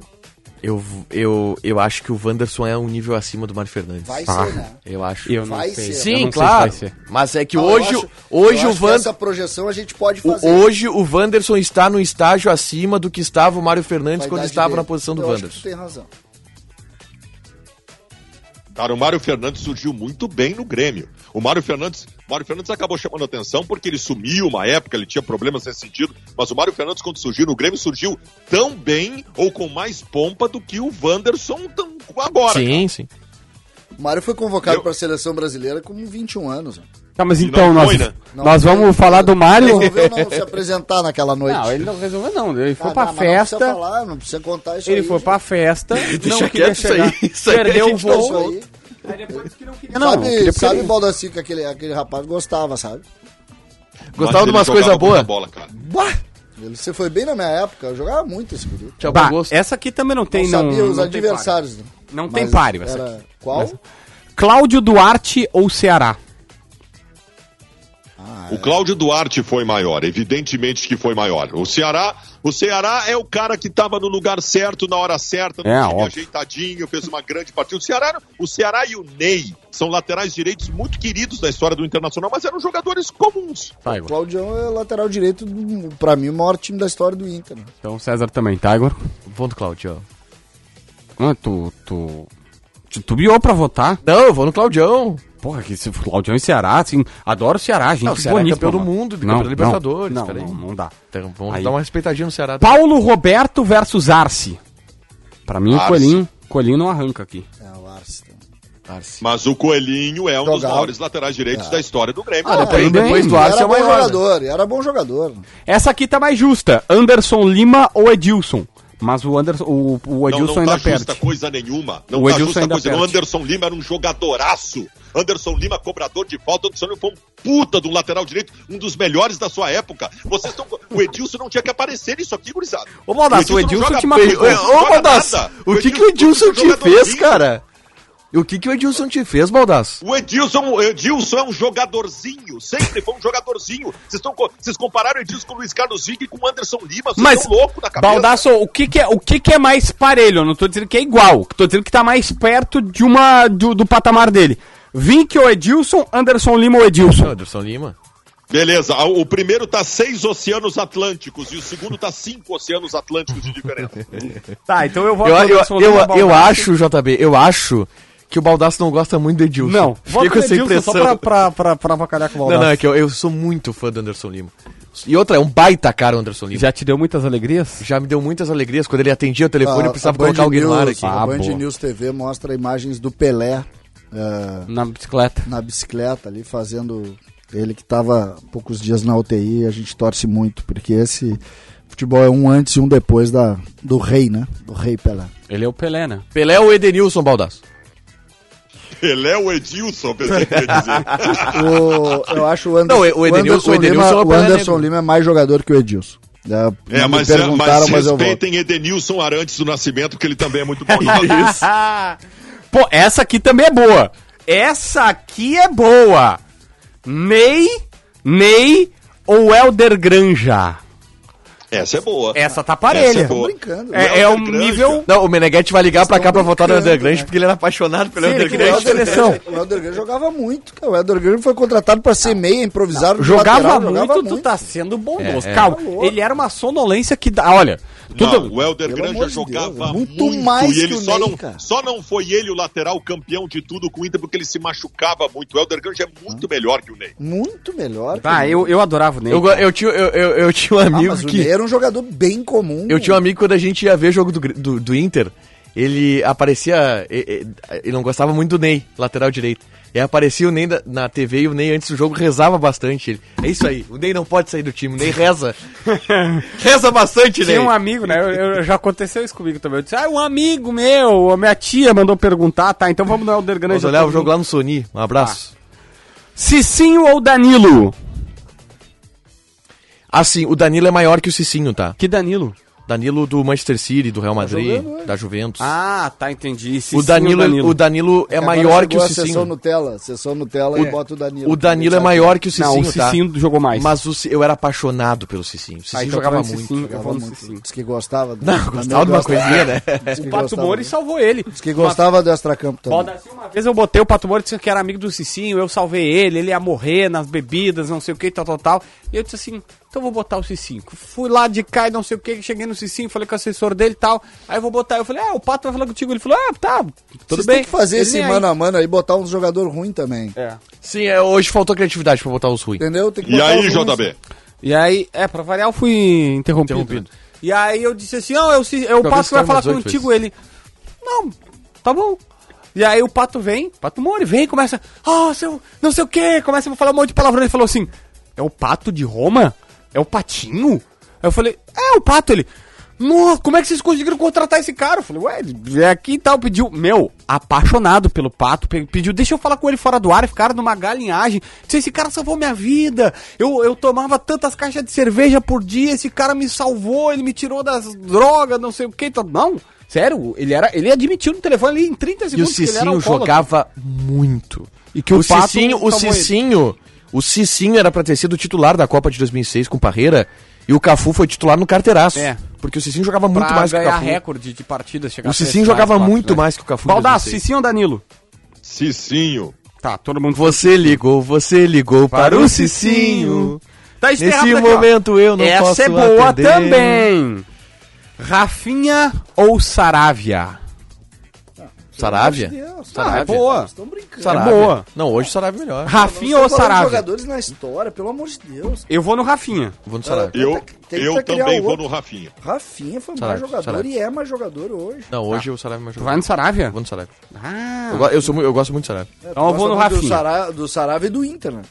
Eu, eu, eu acho que o Wanderson é um nível acima do Mário Fernandes. Vai Ah. ser, né? Eu acho. Eu não Vai sei. ser. eu Sim, se claro. vai ser. Mas é que Não, hoje, eu acho- hoje eu o Van, Essa projeção a gente pode o- fazer. hoje o Wanderson está no estágio acima do que estava o Mário Fernandes quando estava dele. na posição do Eu acho que Wanderson. tu tem razão. Cara, o Mário Fernandes surgiu muito bem no Grêmio. O Mário Fernandes, Mário Fernandes acabou chamando atenção porque ele sumiu uma época, ele tinha problemas nesse sentido, mas o Mário Fernandes quando surgiu no Grêmio surgiu tão bem ou com mais pompa do que o Wanderson tão- agora. Sim, sim. O Mário foi convocado Eu- para a seleção brasileira com 21 anos. né? Tá, mas E então nós, foi, né? Não nós vamos falar do Mário. Resolveu não se apresentar naquela noite. Não, ele não resolveu não. Ele foi Ah, pra não, festa. Não precisa falar, não precisa contar isso Ele aí. foi gente. pra festa, não queria quieto isso aí, chegar, isso aí perdeu o voo. aí. Aí depois disse que não queria. Não, sabe, queria sabe ele- Baldassi, que aquele, aquele rapaz gostava, sabe? Gostava Mas de ele umas coisas boas. bola, cara. Bah! Ele você foi bem na minha época, eu jogava muito esse guri. Tinha Bah, gosto. essa aqui também não tem, não não. sabia os adversários. né? Não tem páreo essa era- aqui. Qual? Cláudio Duarte ou Ceará? O Cláudio Duarte foi maior, evidentemente que foi maior. O Ceará, o Ceará é o cara que estava no lugar certo na hora certa, no É, time óbvio. ajeitadinho, fez uma grande partida. O Ceará, o Ceará e o Ney são laterais direitos muito queridos na história do Internacional, mas eram jogadores comuns. Tá, O. Claudião é lateral direito, pra mim, o maior time da história do Inter. né? Então César também, tá, Igor? Vou no Claudião. Ah, tu, tu, tu, tu biou pra votar? Não, eu vou no Claudião. Porra, que se Claudião e Ceará, assim, adoro o Ceará, gente Não, o Ceará é campeão do mundo, campeão da Libertadores, Não, não, não dá. Então, vamos Aí. dar uma respeitadinha no Ceará. Paulo Roberto versus Arce. Pra mim, o Arce. Coelhinho, Coelhinho não arranca aqui. É, o Arce. Mas o Coelhinho é um dos maiores laterais direitos da história do Grêmio. Ah, depois, depois do Arce é era o bom maior. né? jogador, era bom jogador. Essa aqui tá mais justa. Anderson Lima ou Edilson? Mas o Anderson, o, o Não, Edilson não ainda tá justa perde. coisa nenhuma. Não O tá Edilson justa ainda coisa. O perde. Anderson Lima era um jogadoraço. Anderson Lima, cobrador de falta. Anderson Lima foi um puta de um lateral direito, um dos melhores da sua época. Vocês estão. O Edilson não tinha que aparecer nisso aqui, gurizada. Ô, Baldassi, o Edilson não te joga matou. não Ô, Baldasso, o que, que o Edilson é te fez, jogadorzinho. Cara? O que, que o Edilson te fez, Baldasso? O Edilson, Edilson é um jogadorzinho, sempre foi um jogadorzinho. Vocês, estão, co- vocês compararam o Edilson com o Luiz Carlos Vig e com o Anderson Lima, vocês Mas, estão loucos na cabeça. Baldasso, o que que é, o que que é mais parelho? Eu não tô dizendo que é igual. Tô dizendo que tá mais perto de uma, do, do patamar dele. Vink ou Edilson, Anderson Lima ou Edilson? Anderson Lima. Beleza, o primeiro tá seis oceanos atlânticos e o segundo tá cinco oceanos atlânticos de diferença. Tá, então eu vou Eu, eu, eu, eu acho, JB, eu acho que o Baldasso não gosta muito do Edilson. Não, Fiquei com essa impressão. só pra, pra, pra, pra avacalhar com o Não, Baldasso. não, é que eu, eu sou muito fã do Anderson Lima. E outra, é um baita cara o Anderson Lima. Já, Já te deu muitas alegrias? me deu muitas alegrias quando ele atendia o telefone A- e precisava colocar alguém no ar aqui. Ah, A Band boa. News TV mostra imagens do Pelé eh, Na bicicleta. na bicicleta ali, fazendo. Ele que estava poucos dias na UTI, a gente torce muito, porque esse futebol é um antes e um depois da, do rei, né? Do rei Pelé. Ele é o Pelé, né? Pelé ou Edenilson Baldasso? Ele é o Edilson, pensei que ia dizer. O- eu acho o, Ander- Não, o Edenilson- o Edenilson é o Lima, o Pelé Anderson. Lima é mais jogador que o Edilson. É, É, mas, é, mas mas respeitem Edenilson Arantes do Nascimento, porque ele também é muito bom. Pô, essa aqui também é boa. Essa aqui é boa. Ney, Ney ou Helder Granja? Essa é boa. Essa tá Essa parelha. é boa. brincando. É, é O um nível... Não, o Meneghetti vai ligar pra cá pra votar no Helder Grande né? porque ele era apaixonado pelo Sim, O queria Grande. Grande Helder, seleção. Grande, o jogava muito, cara. O Helder Grande foi contratado para ser meia, improvisado. Jogava lateral, muito, jogava tu tá sendo bondoso. É, é. Calma, Tá ele era uma sonolência que dá... Olha, tudo... Não, o Helder Pelo Granja jogava Deus, muito, muito mais e que ele o só, Ney, não, cara. só não foi ele o lateral campeão de tudo com o Inter porque ele se machucava muito. O Helder Granja é muito melhor que o Ney. Muito melhor. Tá, que o eu, eu adorava o Ney. Eu, eu, tinha, eu, eu, eu tinha um Ah, amigo mas o que. Era um jogador bem comum. Eu tinha um amigo quando a gente ia ver jogo do, do, do Inter, ele aparecia. Ele não gostava muito do Ney, lateral direito. E aí aparecia o Ney na, na TV e o Ney antes do jogo rezava bastante. Ele, é isso aí, o Ney não pode sair do time, o Ney reza. reza bastante, Ney. Tinha um amigo, né? Eu, eu- já aconteceu isso comigo também. Eu disse, ah, um amigo meu, a minha tia mandou perguntar, tá? Então vamos no Helder Nós Granja. olhava o jogo lá no Sony. Um abraço. Cicinho ou Danilo? Assim, o Danilo é maior que o Cicinho, tá? Que Danilo? Danilo do Manchester City, do Real Madrid, jogando, é. da Juventus. Ah, tá, entendi. Cicinho o, Danilo, ou o Danilo é Agora maior que o a Sessão Cicinho. Nutella, sessão Nutella e bota o Danilo. O Danilo é maior que o Cicinho, Não, o tá? Cicinho jogou mais. Mas o eu era apaixonado pelo Cicinho. O Cicinho Ah, então jogava falando muito. Cicinho, Jogava muito. Cicinho. Diz que gostava. do- Não, gostava de uma gostava. coisinha, né? O Pato Mori salvou ele. Diz que gostava do extracampo também. Baldassi, uma vez eu botei o Pato Mori, disse que era amigo do Cicinho, eu salvei ele, ele ia morrer nas bebidas, não sei o que, tal, tal, tal. E eu disse assim, então eu vou botar o Cicinho. Fui lá de cá e não sei o que, cheguei no Cicinho, falei com o assessor dele e tal. Aí eu vou botar, eu falei, ah, o Pato vai falar contigo. Ele falou, ah, tá, tudo Vocês bem. têm que fazer Ele esse nem aí. mano a mano aí, botar uns jogador ruim também. É. Sim, é, hoje faltou criatividade pra botar os ruins. Entendeu? Tem que E botar aí, os ruins. JB? E aí, é, pra variar, eu fui interrompido. Interrompido. E aí eu disse assim, ó, eu, se- eu Talvez passo que vai falar umas oito contigo. Ele, não, tá bom. E aí o Pato vem, Pato Mori vem, começa, ó, seu, não sei o que, começa a falar um monte de palavrão. Ele falou assim, é o Pato de Roma? É o Patinho? Aí eu falei, é o Pato. Ele, Nossa, como é que vocês conseguiram contratar esse cara? Eu falei, ué, é aqui e tal, pediu. Meu, apaixonado pelo pato, pe- pediu, deixa eu falar com ele fora do ar, e ficaram numa galinhagem. Disse, esse cara salvou minha vida. Eu, eu tomava tantas caixas de cerveja por dia, esse cara me salvou, ele me tirou das drogas, não sei o que. Então, não, sério, ele era. Ele admitiu no telefone ali em 30 E o segundos que ele era Cicinho jogava muito. E que o, o Pato Cicinho, o salvou ele. O Cicinho era pra ter sido titular da Copa de 2006 com o Parreira e o Cafu foi titular no carteiraço. É. Porque o Cicinho jogava muito Pra mais que o Cafu. recorde de partidas. O Cicinho jogava quatro, muito né? mais que o Cafu. Baldaço, 2006. Cicinho ou Danilo? Cicinho. Tá, todo mundo Você ligou, você ligou para, o Cicinho. Tá Nesse aqui, momento eu não Essa posso é boa atender. também. Rafinha ou Saravia? Saravia? Deus, Saravia. é boa. Estão brincando. Saravia. É boa. Não, hoje o Saravia é melhor. Rafinha ou Saravia? jogadores na história, pelo amor de Deus. Eu vou no Rafinha. Vou no Saravia. Eu, Tem que- tem que eu criar também vou no Rafinha. Rafinha foi mais Saravia, jogador Saravia. e é mais jogador hoje. Não, hoje o Saravia é mais Tu jogador. vai no Saravia? Vou no Saravia. Ah, Eu, eu, sou, eu gosto muito do Saravia. Então eu vou no Rafinha. Do, Sara, do Sarave e do Inter, né?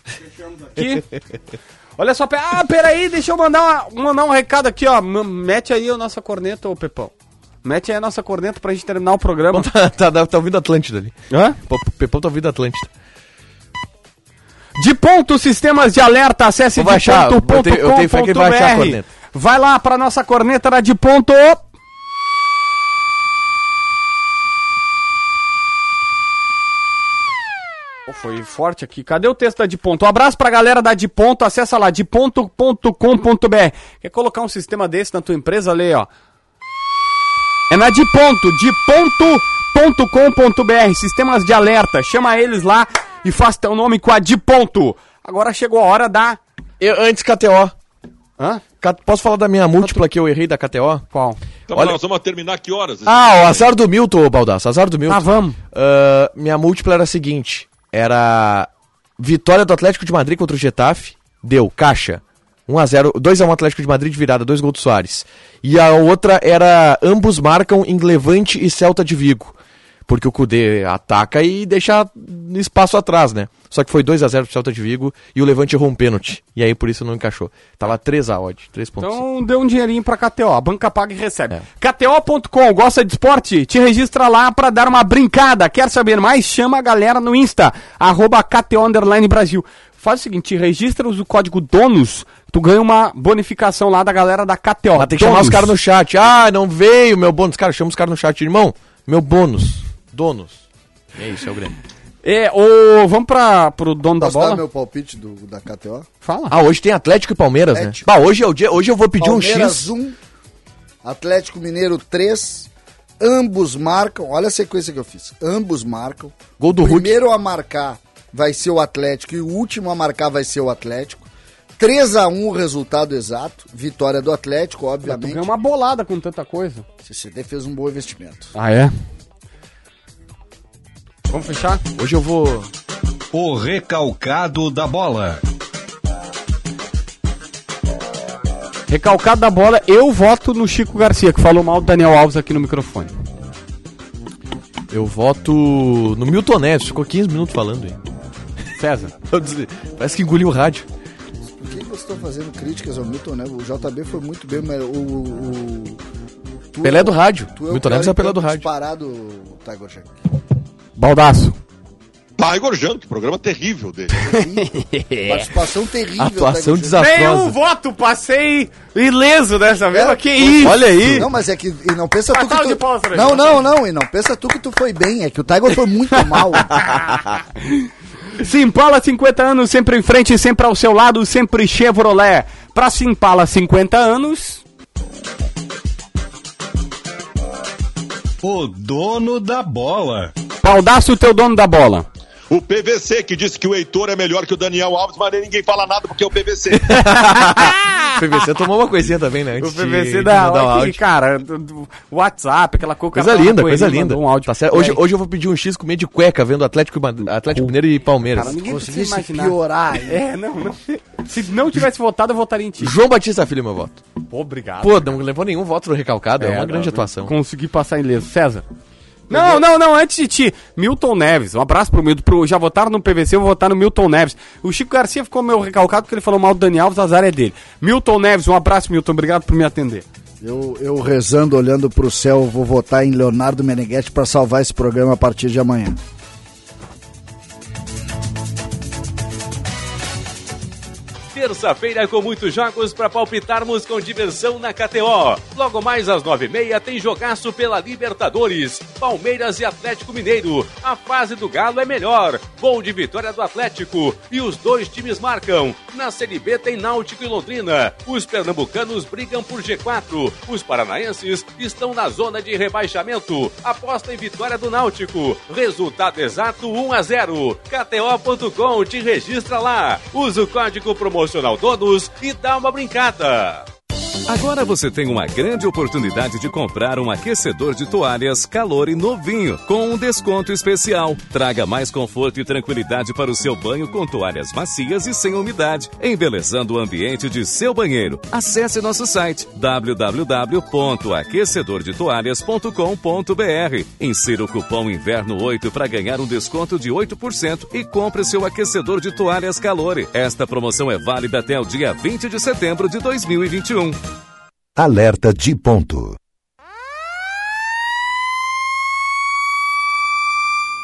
aqui. Olha só, ah, peraí, deixa eu mandar, uma- mandar um recado aqui, ó. Mete aí a nossa corneta, ô Pepão. Mete aí a nossa corneta pra gente terminar o programa. tá, tá, tá ouvindo Atlântida ali. Hã? Pepão tá ouvindo Atlântida. De ponto, sistemas de alerta, acesse Vou baixar, eu tenho- eu tenho que vai achar a ponto.com.br. corneta. Vai lá pra nossa corneta da de ponto. Foi forte aqui. Cadê o texto da de ponto? Um abraço pra galera da de ponto. Acessa lá, deponto.com.br. Quer colocar um sistema desse na tua empresa? Lê, ó. É na de ponto, de ponto.com.br, sistemas de alerta. Chama eles lá e faz teu nome com a de ponto. Agora chegou a hora da. Eu, antes KTO. Hã? Posso falar da minha múltipla que eu errei da KTO? Qual? Então Olha- nós vamos terminar que horas? Ah, o azar do Milton, Baldaço. Azar do Milton. Ah, vamos. Ah, minha múltipla era a seguinte: era vitória do Atlético de Madrid contra o Getafe, deu caixa. 1x0, 2x1 Atlético de Madrid virada, dois gols do Soares. E a outra era ambos marcam em Levante e Celta de Vigo. Porque o Cudê ataca e deixa espaço atrás, né? Só que foi 2x0 pro Celta de Vigo e o Levante errou um pênalti. E aí por isso não encaixou. Tava 3x odd, 3.5. Então dê um dinheirinho pra KTO. A banca paga e recebe. É. KTO.com, gosta de esporte? Te registra lá pra dar uma brincada. Quer saber mais? Chama a galera no Insta. Arroba KTO Brasil. Faz o seguinte, te registra, usa o código DONUS. Tu ganha uma bonificação lá da galera da KTO. Mas tem que chamar os caras no chat. Ah, não veio meu bônus. Cara, chama os caras no chat. Irmão, meu bônus. Donos. É isso, é o Grêmio. É, ô, vamos pra, pro dono da Posso bola? dar meu palpite do, da KTO? Fala. Ah, hoje tem Atlético e Palmeiras, Atlético. né? Bah, hoje é o dia. Hoje eu vou pedir um Palmeiras X. 1, Atlético Mineiro 3. Ambos marcam. Olha a sequência que eu fiz. Ambos marcam. Gol do o Hulk. primeiro a marcar vai ser o Atlético e o último a marcar vai ser o Atlético. 3 a 1 o resultado exato. Vitória do Atlético, Tu obviamente. ganha uma bolada com tanta coisa. O CCD fez um bom investimento. Ah, é? Vamos fechar? Hoje eu vou. O recalcado da bola. Recalcado da bola, eu voto no Chico Garcia, que falou mal do Daniel Alves aqui no microfone. Eu voto no Milton Neves. Ficou 15 minutos falando aí. César. Parece que engoliu o rádio. Estão fazendo críticas ao Milton, né? O JB foi muito bem, mas o... o, o tu Pelé do rádio. Tu é o Milton Neves é Pelé do campo rádio. Disparado, Tiger Jack. Baldaço. Tiger Junk, programa terrível dele. Participação terrível. Atuação. Nenhum desastrosa. voto, passei ileso dessa vez. É, que isso? Olha aí. Não, mas é que e não pensa tu Passado que de tu... pra ele. Não, não, não, e não pensa tu que tu foi bem, é que o Tiger foi muito mal. Simpala 50 anos, sempre em frente, sempre ao seu lado, sempre Chevrolet. Pra Simpala 50 anos. O dono da bola. Baldaço, teu dono da bola. O PVC, que disse que o Heitor é melhor que o Daniel Alves, mas ninguém fala nada porque é o PVC. O PVC tomou uma coisinha também, né? O antes de- PVC de da. o aqui, áudio. cara, WhatsApp, aquela coisa. Coisa linda, coisa linda. Um áudio. Tá certo. Hoje, É, hoje eu vou pedir um X comer de cueca vendo Atlético, Atlético Mineiro e Palmeiras. Cara, ninguém precisa Conseguisse imaginar. piorar. É, não, não. Se não tivesse votado, eu votaria em ti. João Batista Filho, meu voto. Pô, obrigado. Pô, não levou nenhum voto no recalcado, é, uma não, grande não, atuação. Consegui passar ileso. César. Não, não, não, antes de ti, Milton Neves, um abraço pro Milton, pro, já votaram no PVC, eu vou votar no Milton Neves. O Chico Garcia ficou meio recalcado porque ele falou mal do Dani Alves, azar é dele. Milton Neves, um abraço, Milton, obrigado por me atender. Eu, eu rezando, olhando pro céu, vou votar em Leonardo Meneghetti para salvar esse programa a partir de amanhã. Terça-feira com muitos jogos para palpitarmos com diversão na KTO. Logo mais às nove e meia tem jogaço pela Libertadores. Palmeiras e Atlético Mineiro. A fase do Galo é melhor. Gol de vitória do Atlético. E os dois times marcam. Na Série B tem Náutico e Londrina. Os pernambucanos brigam por G4. Os paranaenses estão na zona de rebaixamento. Aposta em vitória do Náutico. Resultado exato 1 a 0. KTO.com te registra lá. Usa o código promocional todos e dá uma brincada. Agora você tem uma grande oportunidade de comprar um aquecedor de toalhas Calore novinho, com um desconto especial. Traga mais conforto e tranquilidade para o seu banho com toalhas macias e sem umidade, embelezando o ambiente de seu banheiro. Acesse nosso site www.aquecedordetoalhas.com.br. Insira o cupom Inverno 8 para ganhar um desconto de 8% e compre seu aquecedor de toalhas Calore. Esta promoção é válida até o dia 20 de setembro de 2021. Alerta de ponto.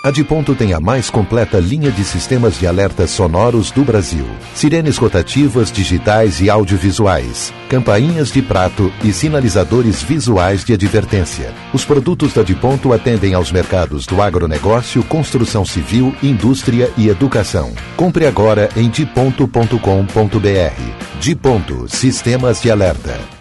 A de ponto tem a mais completa linha de sistemas de alertas sonoros do Brasil. Sirenes rotativas, digitais e audiovisuais, campainhas de prato e sinalizadores visuais de advertência. Os produtos da de ponto atendem aos mercados do agronegócio, construção civil, indústria e educação. Compre agora em diponto.com.br. De ponto, sistemas de alerta.